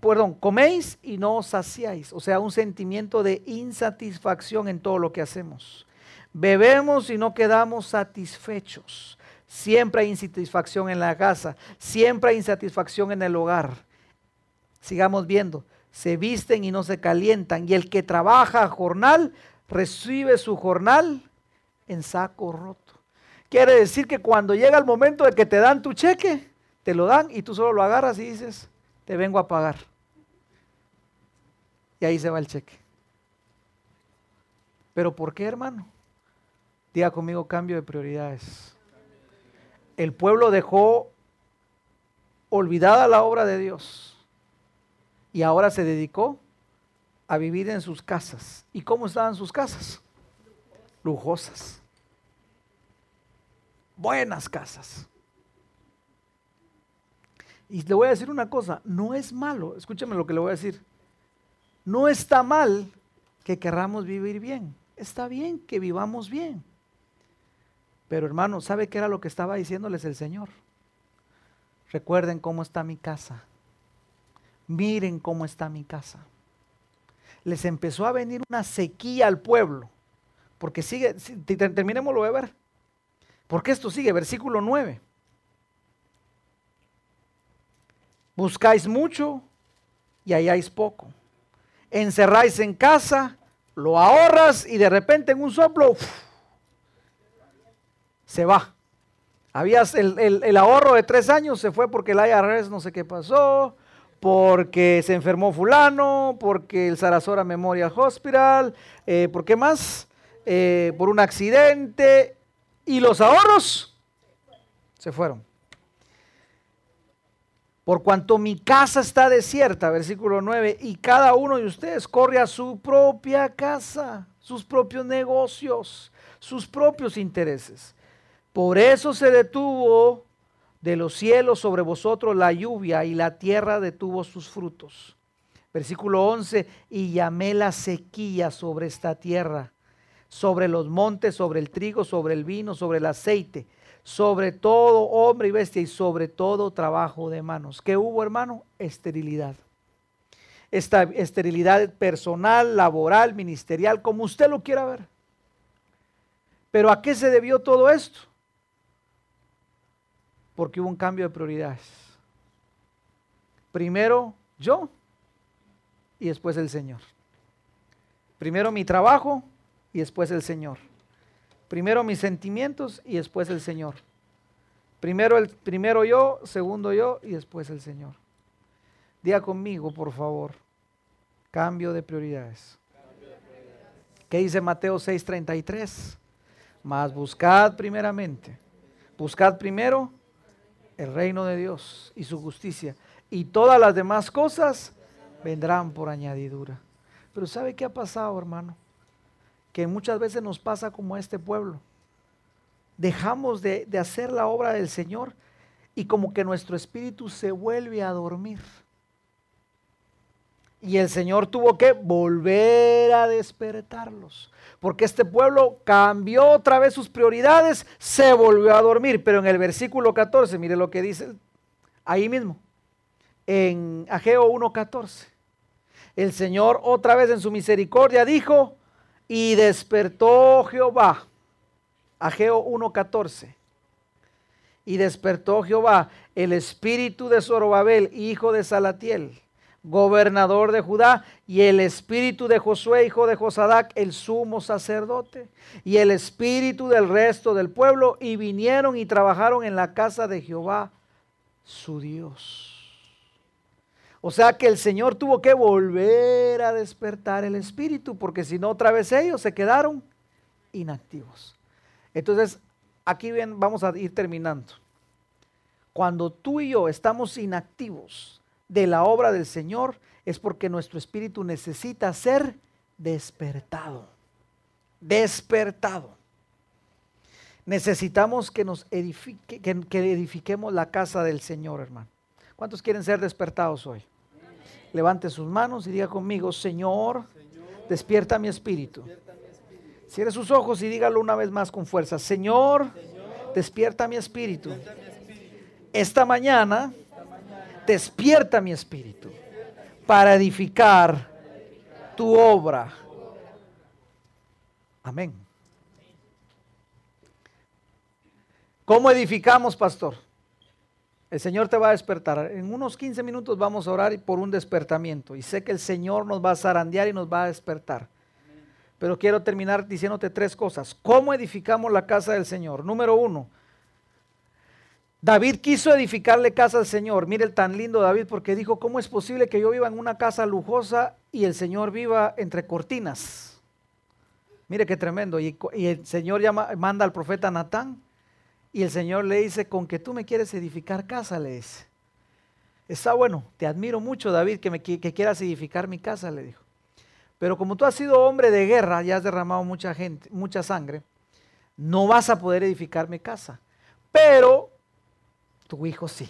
perdón, coméis y no os saciáis. O sea, un sentimiento de insatisfacción en todo lo que hacemos. Bebemos y no quedamos satisfechos. Siempre hay insatisfacción en la casa, siempre hay insatisfacción en el hogar. Sigamos viendo, se visten y no se calientan, y el que trabaja jornal recibe su jornal en saco roto. Quiere decir que cuando llega el momento de que te dan tu cheque, te lo dan y tú solo lo agarras y dices, te vengo a pagar. Y ahí se va el cheque. Pero ¿por qué, hermano? Diga conmigo cambio de prioridades el pueblo dejó olvidada la obra de Dios y ahora se dedicó a vivir en sus casas. ¿Y cómo estaban sus casas? Lujosas. Buenas casas. Y le voy a decir una cosa, no es malo, escúcheme lo que le voy a decir. No está mal que querramos vivir bien. Está bien que vivamos bien. Pero hermano, ¿sabe qué era lo que estaba diciéndoles el Señor? Recuerden cómo está mi casa. Miren cómo está mi casa. Les empezó a venir una sequía al pueblo. Porque sigue, terminémoslo de ver. Porque esto sigue, versículo 9. Buscáis mucho y halláis poco. Encerráis en casa, lo ahorras y de repente en un soplo se va. Habías el, ahorro de tres años, se fue porque el IRS no sé qué pasó, porque se enfermó fulano, porque el Sarasora Memorial Hospital, eh, ¿por qué más? Eh, por un accidente y los ahorros se fueron. Por cuanto mi casa está desierta, versículo 9, y cada uno de ustedes corre a su propia casa, sus propios negocios, sus propios intereses. Por eso se detuvo de los cielos sobre vosotros la lluvia y la tierra detuvo sus frutos. Versículo 11, y llamé la sequía sobre esta tierra, sobre los montes, sobre el trigo, sobre el vino, sobre el aceite, sobre todo hombre y bestia y sobre todo trabajo de manos. ¿Qué hubo, hermano? Esterilidad. Esta esterilidad personal, laboral, ministerial, como usted lo quiera ver. Pero ¿a qué se debió todo esto? Porque hubo un cambio de prioridades. Primero yo y después el Señor. Primero mi trabajo y después el Señor. Primero mis sentimientos y después el Señor. Primero, el, primero yo, segundo yo y después el Señor. Diga conmigo, por favor. Cambio de prioridades. ¿Qué dice Mateo 6:33? Más buscad primeramente. Buscad primero el reino de Dios y su justicia. Y todas las demás cosas vendrán por añadidura. Pero ¿sabe qué ha pasado, hermano? Que muchas veces nos pasa como a este pueblo. Dejamos de, de hacer la obra del Señor y como que nuestro espíritu se vuelve a dormir. Y el Señor tuvo que volver a despertarlos. Porque este pueblo cambió otra vez sus prioridades, se volvió a dormir. Pero en el versículo 14, mire lo que dice ahí mismo, en Ageo 1.14. El Señor otra vez en su misericordia dijo, y despertó Jehová. Ageo 1.14. Y despertó Jehová el espíritu de Zorobabel, hijo de Salatiel, gobernador de Judá, y el espíritu de Josué, hijo de Josadac, el sumo sacerdote, y el espíritu del resto del pueblo, y vinieron y trabajaron en la casa de Jehová, su Dios. O sea que el Señor tuvo que volver a despertar el espíritu, porque si no, otra vez ellos se quedaron inactivos. Entonces, aquí bien, vamos a ir terminando. Cuando tú y yo estamos inactivos de la obra del Señor, es porque nuestro espíritu necesita ser despertado. Despertado. Necesitamos que nos edifique, que edifiquemos la casa del Señor, hermano. ¿Cuántos quieren ser despertados hoy? Levante sus manos y diga conmigo, Señor, despierta mi espíritu. Cierre sus ojos y dígalo una vez más con fuerza. Señor, despierta mi espíritu. Esta mañana, despierta mi espíritu para edificar tu obra. Amén. ¿Cómo edificamos, pastor? El Señor te va a despertar. En unos 15 minutos vamos a orar por un despertamiento. Y sé que el Señor nos va a zarandear y nos va a despertar. Pero quiero terminar diciéndote tres cosas. ¿Cómo edificamos la casa del Señor? Número uno, David quiso edificarle casa al Señor. Mire el tan lindo David porque dijo, ¿cómo es posible que yo viva en una casa lujosa y el Señor viva entre cortinas? Mire qué tremendo. Y, el Señor llama, manda al profeta Natán y el Señor le dice, con que tú me quieres edificar casa, le dice. Está bueno, te admiro mucho, David, que, que quieras edificar mi casa, le dijo. Pero como tú has sido hombre de guerra y has derramado mucha gente, mucha sangre, no vas a poder edificar mi casa. Pero tu hijo sí.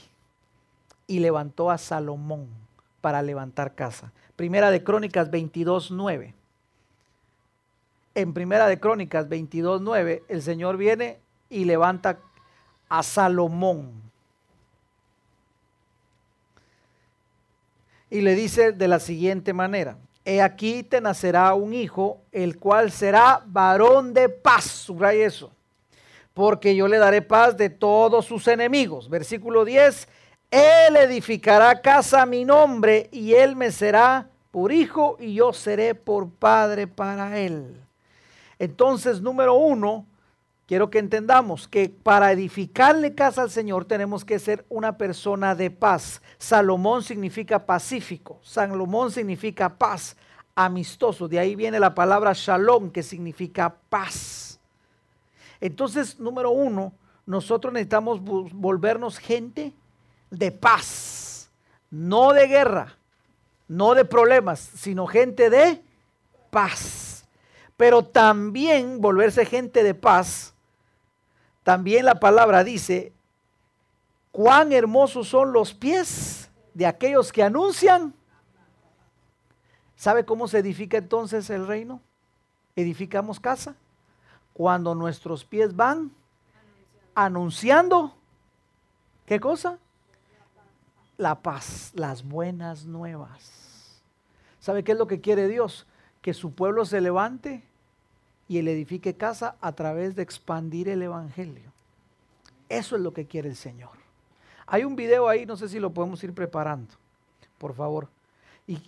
Y levantó a Salomón para levantar casa. Primera de Crónicas 22.9. En Primera de Crónicas 22.9, el Señor viene y levanta a Salomón. Y le dice de la siguiente manera, he aquí te nacerá un hijo, el cual será varón de paz, subraya eso, porque yo le daré paz de todos sus enemigos. Versículo 10, él edificará casa a mi nombre y él me será por hijo y yo seré por padre para él. Entonces, número uno, quiero que entendamos que para edificarle casa al Señor tenemos que ser una persona de paz. Salomón significa pacífico, Salomón significa paz, amistoso. De ahí viene la palabra shalom, que significa paz. Entonces, número uno, nosotros necesitamos volvernos gente de paz, no de guerra, no de problemas, sino gente de paz. Pero también volverse gente de paz también la palabra dice, cuán hermosos son los pies de aquellos que anuncian ¿Sabe cómo se edifica entonces el reino? Edificamos casa cuando nuestros pies van anunciando, ¿qué cosa? La paz, las buenas nuevas. ¿Sabe qué es lo que quiere Dios? Que su pueblo se levante y él edifique casa a través de expandir el Evangelio. Eso es lo que quiere el Señor. Hay un video ahí, no sé si lo podemos ir preparando, por favor. Y,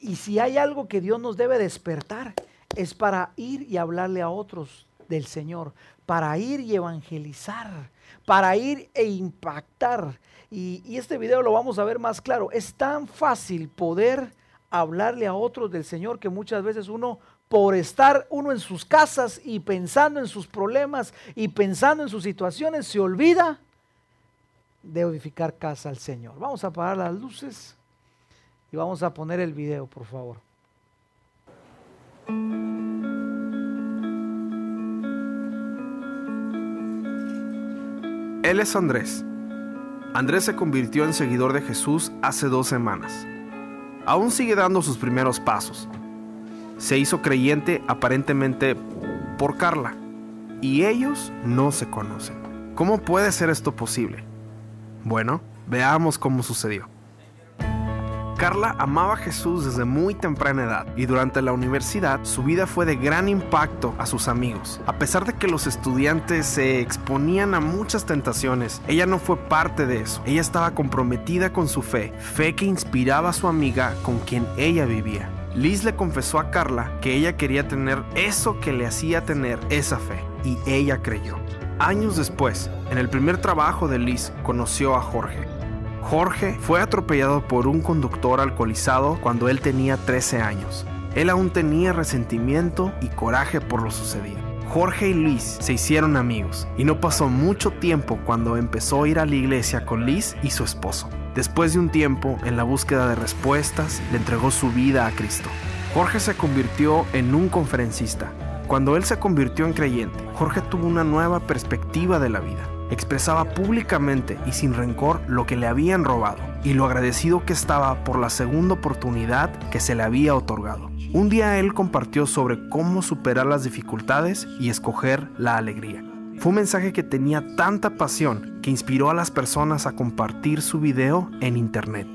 y si hay algo que Dios nos debe despertar, es para ir y hablarle a otros del Señor, para ir y evangelizar, para ir e impactar. Y, y, este video lo vamos a ver más claro. Es tan fácil poder hablarle a otros del Señor que muchas veces uno, por estar uno en sus casas y pensando en sus problemas y pensando en sus situaciones, se olvida de edificar casa al Señor. Vamos a apagar las luces y vamos a poner el video, por favor. Él es Andrés. Andrés se convirtió en seguidor de Jesús hace dos semanas. Aún sigue dando sus primeros pasos. Se hizo creyente aparentemente por Carla y ellos no se conocen. ¿Cómo puede ser esto posible? Bueno, veamos cómo sucedió. Carla amaba a Jesús desde muy temprana edad y durante la universidad su vida fue de gran impacto a sus amigos. A pesar de que los estudiantes se exponían a muchas tentaciones, ella no fue parte de eso. Ella estaba comprometida con su fe, fe que inspiraba a su amiga con quien ella vivía. Liz le confesó a Carla que ella quería tener eso que le hacía tener esa fe y ella creyó. Años después, en el primer trabajo de Liz, conoció a Jorge, Jorge fue atropellado por un conductor alcoholizado cuando él tenía 13 años. Él aún tenía resentimiento y coraje por lo sucedido. Jorge y Liz se hicieron amigos y no pasó mucho tiempo cuando empezó a ir a la iglesia con Liz y su esposo. Después de un tiempo en la búsqueda de respuestas, le entregó su vida a Cristo. Jorge se convirtió en un conferencista. Cuando él se convirtió en creyente, Jorge tuvo una nueva perspectiva de la vida expresaba públicamente y sin rencor lo que le habían robado y lo agradecido que estaba por la segunda oportunidad que se le había otorgado. Un día él compartió sobre cómo superar las dificultades y escoger la alegría. Fue un mensaje que tenía tanta pasión que inspiró a las personas a compartir su video en internet.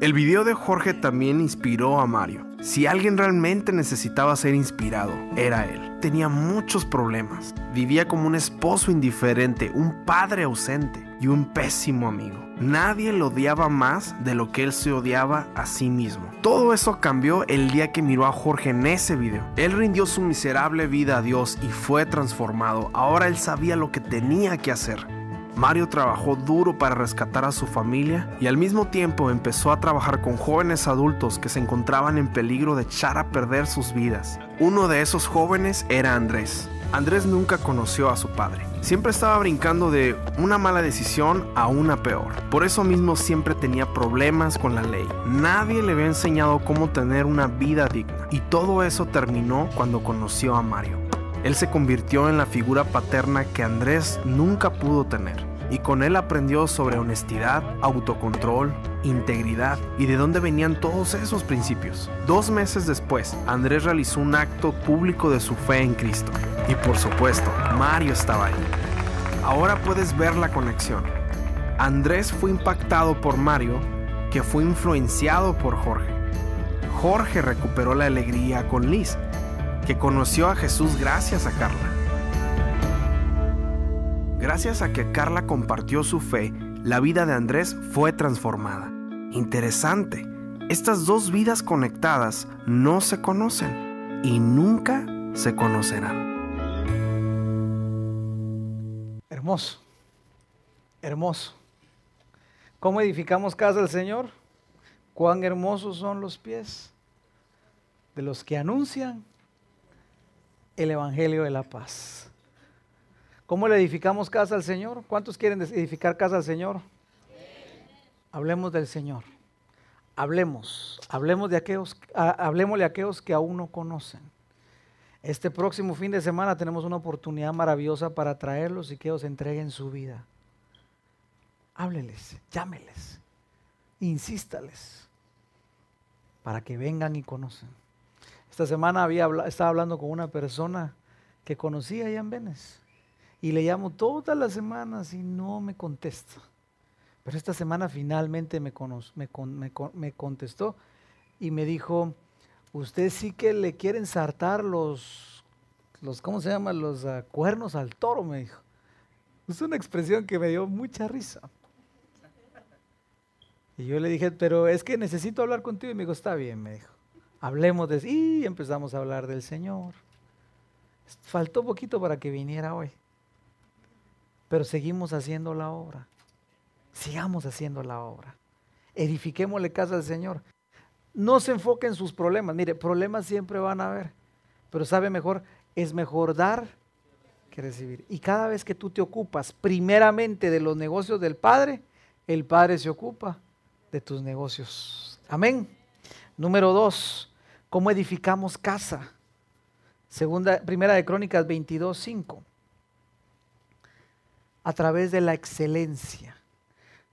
El video de Jorge también inspiró a Mario. Si alguien realmente necesitaba ser inspirado, era él. Tenía muchos problemas. Vivía como un esposo indiferente, un padre ausente y un pésimo amigo. Nadie lo odiaba más de lo que él se odiaba a sí mismo. Todo eso cambió el día que miró a Jorge en ese video. Él rindió su miserable vida a Dios y fue transformado. Ahora él sabía lo que tenía que hacer. Mario trabajó duro para rescatar a su familia y al mismo tiempo empezó a trabajar con jóvenes adultos que se encontraban en peligro de echar a perder sus vidas. Uno de esos jóvenes era Andrés. Andrés nunca conoció a su padre. Siempre estaba brincando de una mala decisión a una peor. Por eso mismo siempre tenía problemas con la ley. Nadie le había enseñado cómo tener una vida digna. Y todo eso terminó cuando conoció a Mario. Él se convirtió en la figura paterna que Andrés nunca pudo tener. Y con él aprendió sobre honestidad, autocontrol, integridad y de dónde venían todos esos principios. Dos meses después, Andrés realizó un acto público de su fe en Cristo. Y por supuesto, Mario estaba ahí. Ahora puedes ver la conexión. Andrés fue impactado por Mario, que fue influenciado por Jorge. Jorge recuperó la alegría con Liz, que conoció a Jesús gracias a Carla. Gracias a que Carla compartió su fe, la vida de Andrés fue transformada. Interesante, estas dos vidas conectadas no se conocen y nunca se conocerán. Hermoso, hermoso. ¿Cómo edificamos casa del Señor? Cuán hermosos son los pies de los que anuncian el Evangelio de la paz. ¿Cómo le edificamos casa al Señor? ¿Cuántos quieren edificar casa al Señor? Hablemos del Señor. Hablemos, hablemos de aquellos, hablemosle a aquellos que aún no conocen. Este próximo fin de semana tenemos una oportunidad maravillosa para traerlos y que ellos entreguen su vida. Hábleles, llámeles, insístales. para que vengan y conocen. Esta semana había, estaba hablando con una persona que conocía allá en Venice y le llamo todas las semanas y no me contesta. Pero esta semana finalmente me, contestó y me dijo, usted sí que le quiere ensartar los, los ¿cómo se llama? Los ah, cuernos al toro, me dijo. Es una expresión que me dio mucha risa. Y yo le dije, pero es que necesito hablar contigo. Y me dijo, está bien, me dijo. Hablemos de... Y empezamos a hablar del Señor. Faltó poquito para que viniera hoy pero seguimos haciendo la obra. Sigamos haciendo la obra. Edifiquémosle casa al Señor. No se enfoque en sus problemas. Mire, problemas siempre van a haber, pero sabe mejor, es mejor dar que recibir. Y cada vez que tú te ocupas primeramente de los negocios del Padre, el Padre se ocupa de tus negocios. Amén. Número dos, ¿cómo edificamos casa? Segunda, primera de Crónicas 22, 5 a través de la excelencia.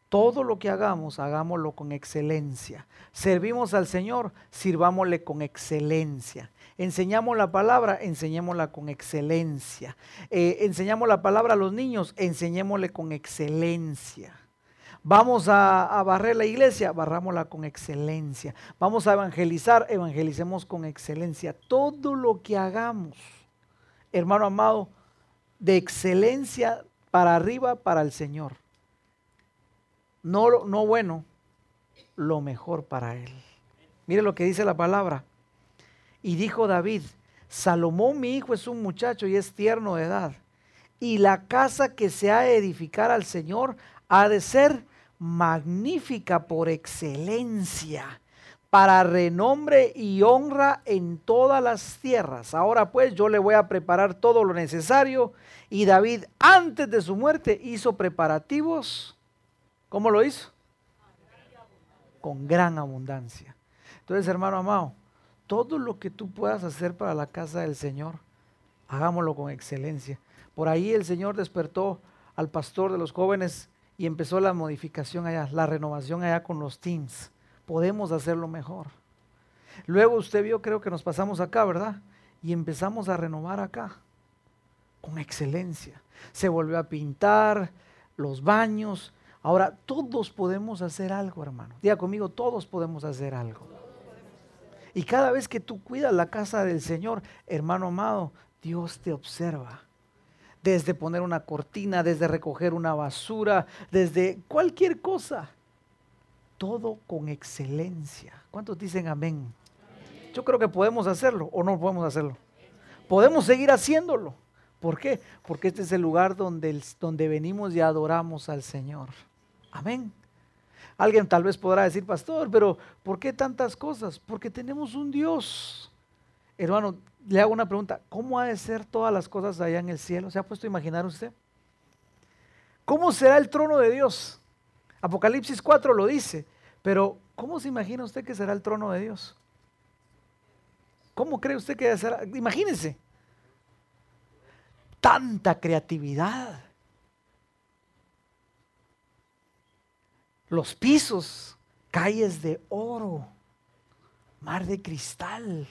Todo lo que hagamos, hagámoslo con excelencia. Servimos al Señor, sirvámosle con excelencia. Enseñamos la palabra, enseñémosla con excelencia. Eh, enseñamos la palabra a los niños, enseñémosle con excelencia. Vamos a, barrer la iglesia, barrámosla con excelencia. Vamos a evangelizar, evangelicemos con excelencia. Todo lo que hagamos, hermano amado, de excelencia para arriba para el Señor. No, no bueno, lo mejor para Él. Mire lo que dice la palabra. Y dijo David, Salomón mi hijo es un muchacho y es tierno de edad. Y la casa que se ha de edificar al Señor ha de ser magnífica por excelencia, para renombre y honra en todas las tierras. Ahora pues yo le voy a preparar todo lo necesario y David, antes de su muerte, hizo preparativos. ¿Cómo lo hizo? Con gran abundancia. Entonces, hermano amado, todo lo que tú puedas hacer para la casa del Señor, hagámoslo con excelencia. Por ahí el Señor despertó al pastor de los jóvenes y empezó la modificación allá, la renovación allá con los teams. Podemos hacerlo mejor. Luego usted vio, creo que nos pasamos acá, ¿verdad? Y empezamos a renovar acá con excelencia. Se volvió a pintar los baños. Ahora todos podemos hacer algo, hermano. Diga conmigo, todos podemos hacer algo. Y cada vez que tú cuidas la casa del Señor, hermano amado, Dios te observa. Desde poner una cortina, desde recoger una basura, desde cualquier cosa. Todo con excelencia. ¿Cuántos dicen amén? Yo creo que podemos hacerlo o no podemos hacerlo. Podemos seguir haciéndolo. ¿Por qué? Porque este es el lugar donde, donde venimos y adoramos al Señor. Amén. Alguien tal vez podrá decir, pastor, pero ¿por qué tantas cosas? Porque tenemos un Dios. Hermano, le hago una pregunta. ¿Cómo ha de ser todas las cosas allá en el cielo? ¿Se ha puesto a imaginar usted? ¿Cómo será el trono de Dios? Apocalipsis 4 lo dice, pero ¿cómo se imagina usted que será el trono de Dios? ¿Cómo cree usted que será? Imagínense tanta creatividad. Los pisos, calles de oro, mar de cristal.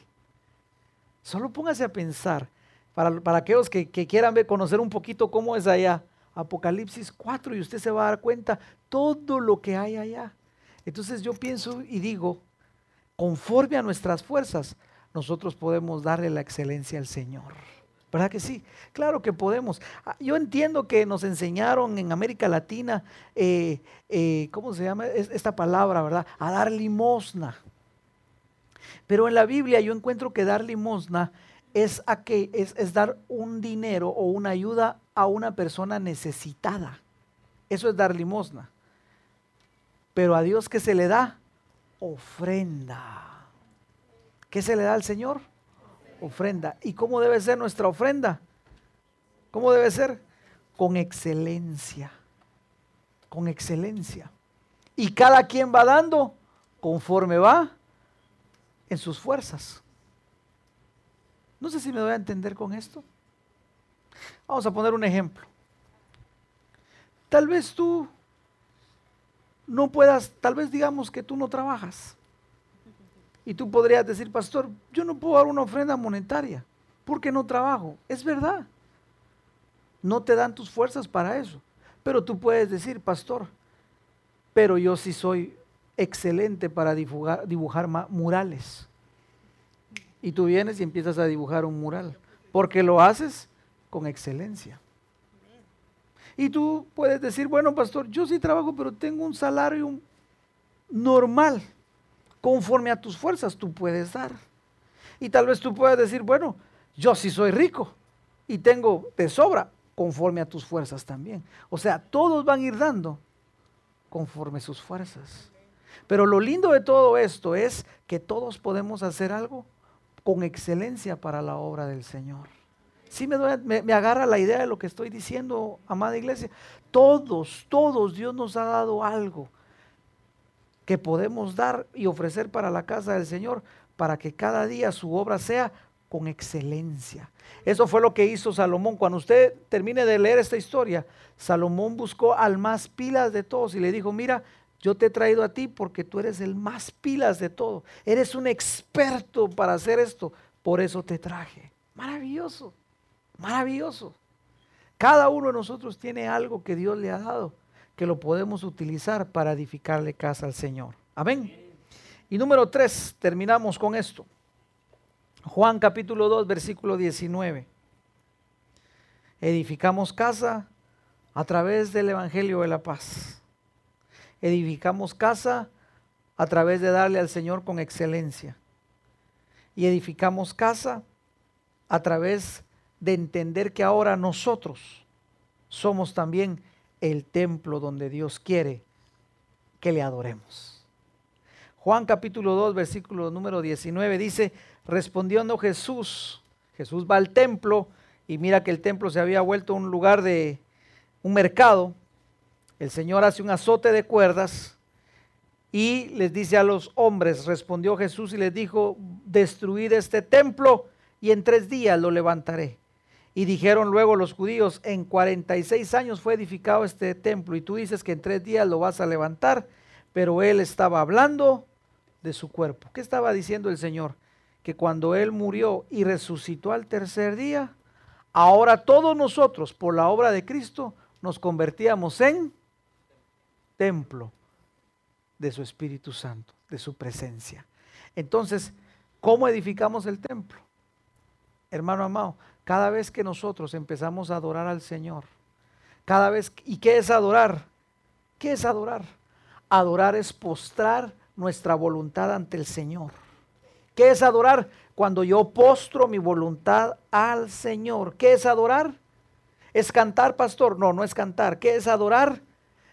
Solo póngase a pensar, para, para aquellos que, quieran ver, conocer un poquito cómo es allá, Apocalipsis 4, y usted se va a dar cuenta todo lo que hay allá. Entonces yo pienso y digo, conforme a nuestras fuerzas, nosotros podemos darle la excelencia al Señor. ¿Verdad que sí? Claro que podemos. Ah, yo entiendo que nos enseñaron en América Latina, eh, eh, ¿cómo se llama esta palabra, verdad? A dar limosna. Pero en la Biblia yo encuentro que dar limosna es, a que, es, es dar un dinero o una ayuda a una persona necesitada. Eso es dar limosna. Pero a Dios que se le da ofrenda. ¿Qué se le da al Señor? ofrenda. ¿Y cómo debe ser nuestra ofrenda? ¿Cómo debe ser? Con excelencia. Con excelencia. Y cada quien va dando conforme va en sus fuerzas. No sé si me voy a entender con esto. Vamos a poner un ejemplo. Tal vez tú no puedas, tal vez digamos que tú no trabajas Y tú podrías decir, pastor, yo no puedo dar una ofrenda monetaria porque no trabajo. Es verdad. No te dan tus fuerzas para eso. Pero tú puedes decir, pastor, pero yo sí soy excelente para dibujar, murales. Y tú vienes y empiezas a dibujar un mural, porque lo haces con excelencia. Y tú puedes decir, bueno, pastor, yo sí trabajo, pero tengo un salario normal. Conforme a tus fuerzas tú puedes dar. Y tal vez tú puedas decir, bueno, yo sí soy rico y tengo de sobra, conforme a tus fuerzas también. O sea, todos van a ir dando conforme sus fuerzas. Pero lo lindo de todo esto es que todos podemos hacer algo con excelencia para la obra del Señor. Sí me, me, agarra la idea de lo que estoy diciendo, amada iglesia. Todos, todos, Dios nos ha dado algo que podemos dar y ofrecer para la casa del Señor, para que cada día su obra sea con excelencia. Eso fue lo que hizo Salomón. Cuando usted termine de leer esta historia, Salomón buscó al más pilas de todos y le dijo, mira, yo te he traído a ti porque tú eres el más pilas de todo. Eres un experto para hacer esto. Por eso te traje. Maravilloso, maravilloso. Cada uno de nosotros tiene algo que Dios le ha dado, que lo podemos utilizar para edificarle casa al Señor. Amén. Y número tres, terminamos con esto. Juan capítulo 2, versículo 19. Edificamos casa a través del Evangelio de la Paz. Edificamos casa a través de darle al Señor con excelencia. Y edificamos casa a través de entender que ahora nosotros somos también el templo donde Dios quiere que le adoremos. Juan capítulo 2, versículo número 19 dice, respondiendo Jesús, Jesús va al templo y mira que el templo se había vuelto un lugar de un mercado. El Señor hace un azote de cuerdas y les dice a los hombres, respondió Jesús y les dijo, destruid este templo y en tres días lo levantaré. Y dijeron luego los judíos, en 46 años fue edificado este templo y tú dices que en tres días lo vas a levantar, pero él estaba hablando de su cuerpo. ¿Qué estaba diciendo el Señor? que cuando Él murió y resucitó al tercer día, ahora todos nosotros, por la obra de Cristo, nos convertíamos en templo de su Espíritu Santo, de su presencia. Entonces, ¿cómo edificamos el templo? Hermano amado, cada vez que nosotros empezamos a adorar al Señor, cada vez, ¿y qué es adorar? ¿Qué es adorar? Adorar es postrar nuestra voluntad ante el Señor. ¿Qué es adorar? Cuando yo postro mi voluntad al Señor. ¿Qué es adorar? ¿Es cantar, pastor? No, no es cantar. ¿Qué es adorar?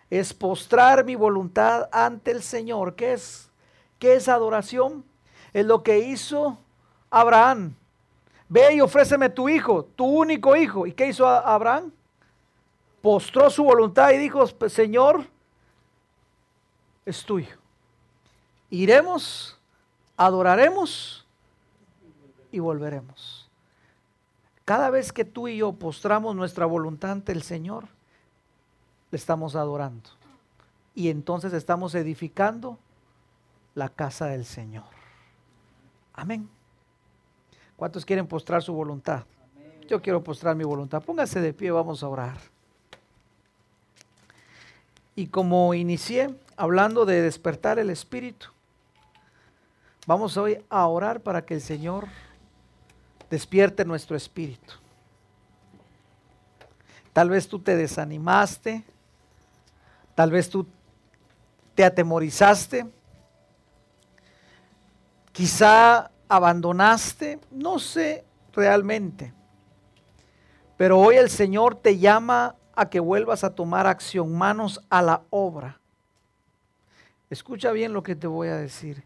Es postrar mi voluntad ante el Señor. ¿Qué es? ¿Qué es adoración? Es lo que hizo Abraham. Ve y ofréceme tu hijo, tu único hijo. ¿Y qué hizo Abraham? Postró su voluntad y dijo, Señor, es tuyo. Iremos adoraremos y volveremos. Cada vez que tú y yo postramos nuestra voluntad ante el Señor, le estamos adorando. Y entonces estamos edificando la casa del Señor. Amén. ¿Cuántos quieren postrar su voluntad? Yo quiero postrar mi voluntad. Póngase de pie, vamos a orar. Y como inicié hablando de despertar el espíritu, Vamos hoy a orar para que el Señor despierte nuestro espíritu. Tal vez tú te desanimaste, tal vez tú te atemorizaste, quizá abandonaste, no sé realmente. Pero hoy el Señor te llama a que vuelvas a tomar acción, manos a la obra. Escucha bien lo que te voy a decir.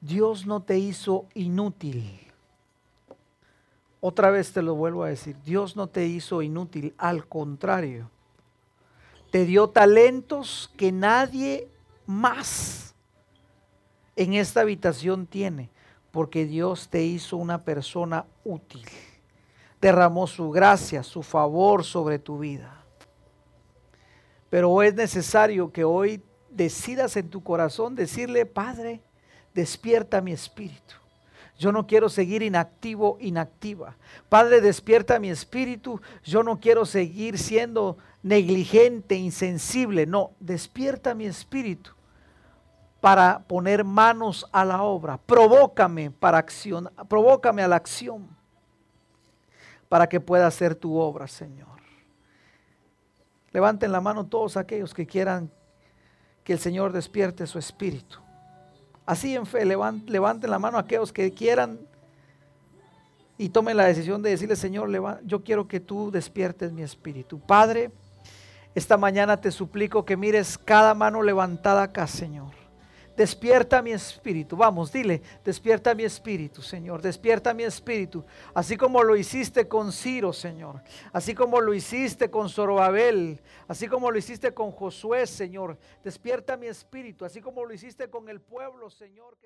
Dios no te hizo inútil. Otra vez te lo vuelvo a decir, Dios no te hizo inútil, al contrario, te dio talentos que nadie más en esta habitación tiene, porque Dios te hizo una persona útil. Derramó su gracia, su favor sobre tu vida. Pero es necesario que hoy decidas en tu corazón decirle, Padre, despierta mi espíritu. Yo no quiero seguir inactivo, inactiva. Padre, despierta mi espíritu. Yo no quiero seguir siendo negligente, insensible. No, despierta mi espíritu para poner manos a la obra. Provócame para acción, provócame a la acción para que pueda hacer tu obra, Señor. Levanten la mano todos aquellos que quieran que el Señor despierte su espíritu. Así en fe, levanten la mano aquellos que quieran y tomen la decisión de decirle, Señor, yo quiero que tú despiertes mi espíritu. Padre, esta mañana te suplico que mires cada mano levantada acá, Señor. Despierta mi espíritu. Vamos, dile, despierta mi espíritu, Señor. Despierta mi espíritu. Así como lo hiciste con Ciro, Señor. Así como lo hiciste con Zorobabel. Así como lo hiciste con Josué, Señor. Despierta mi espíritu. Así como lo hiciste con el pueblo, Señor.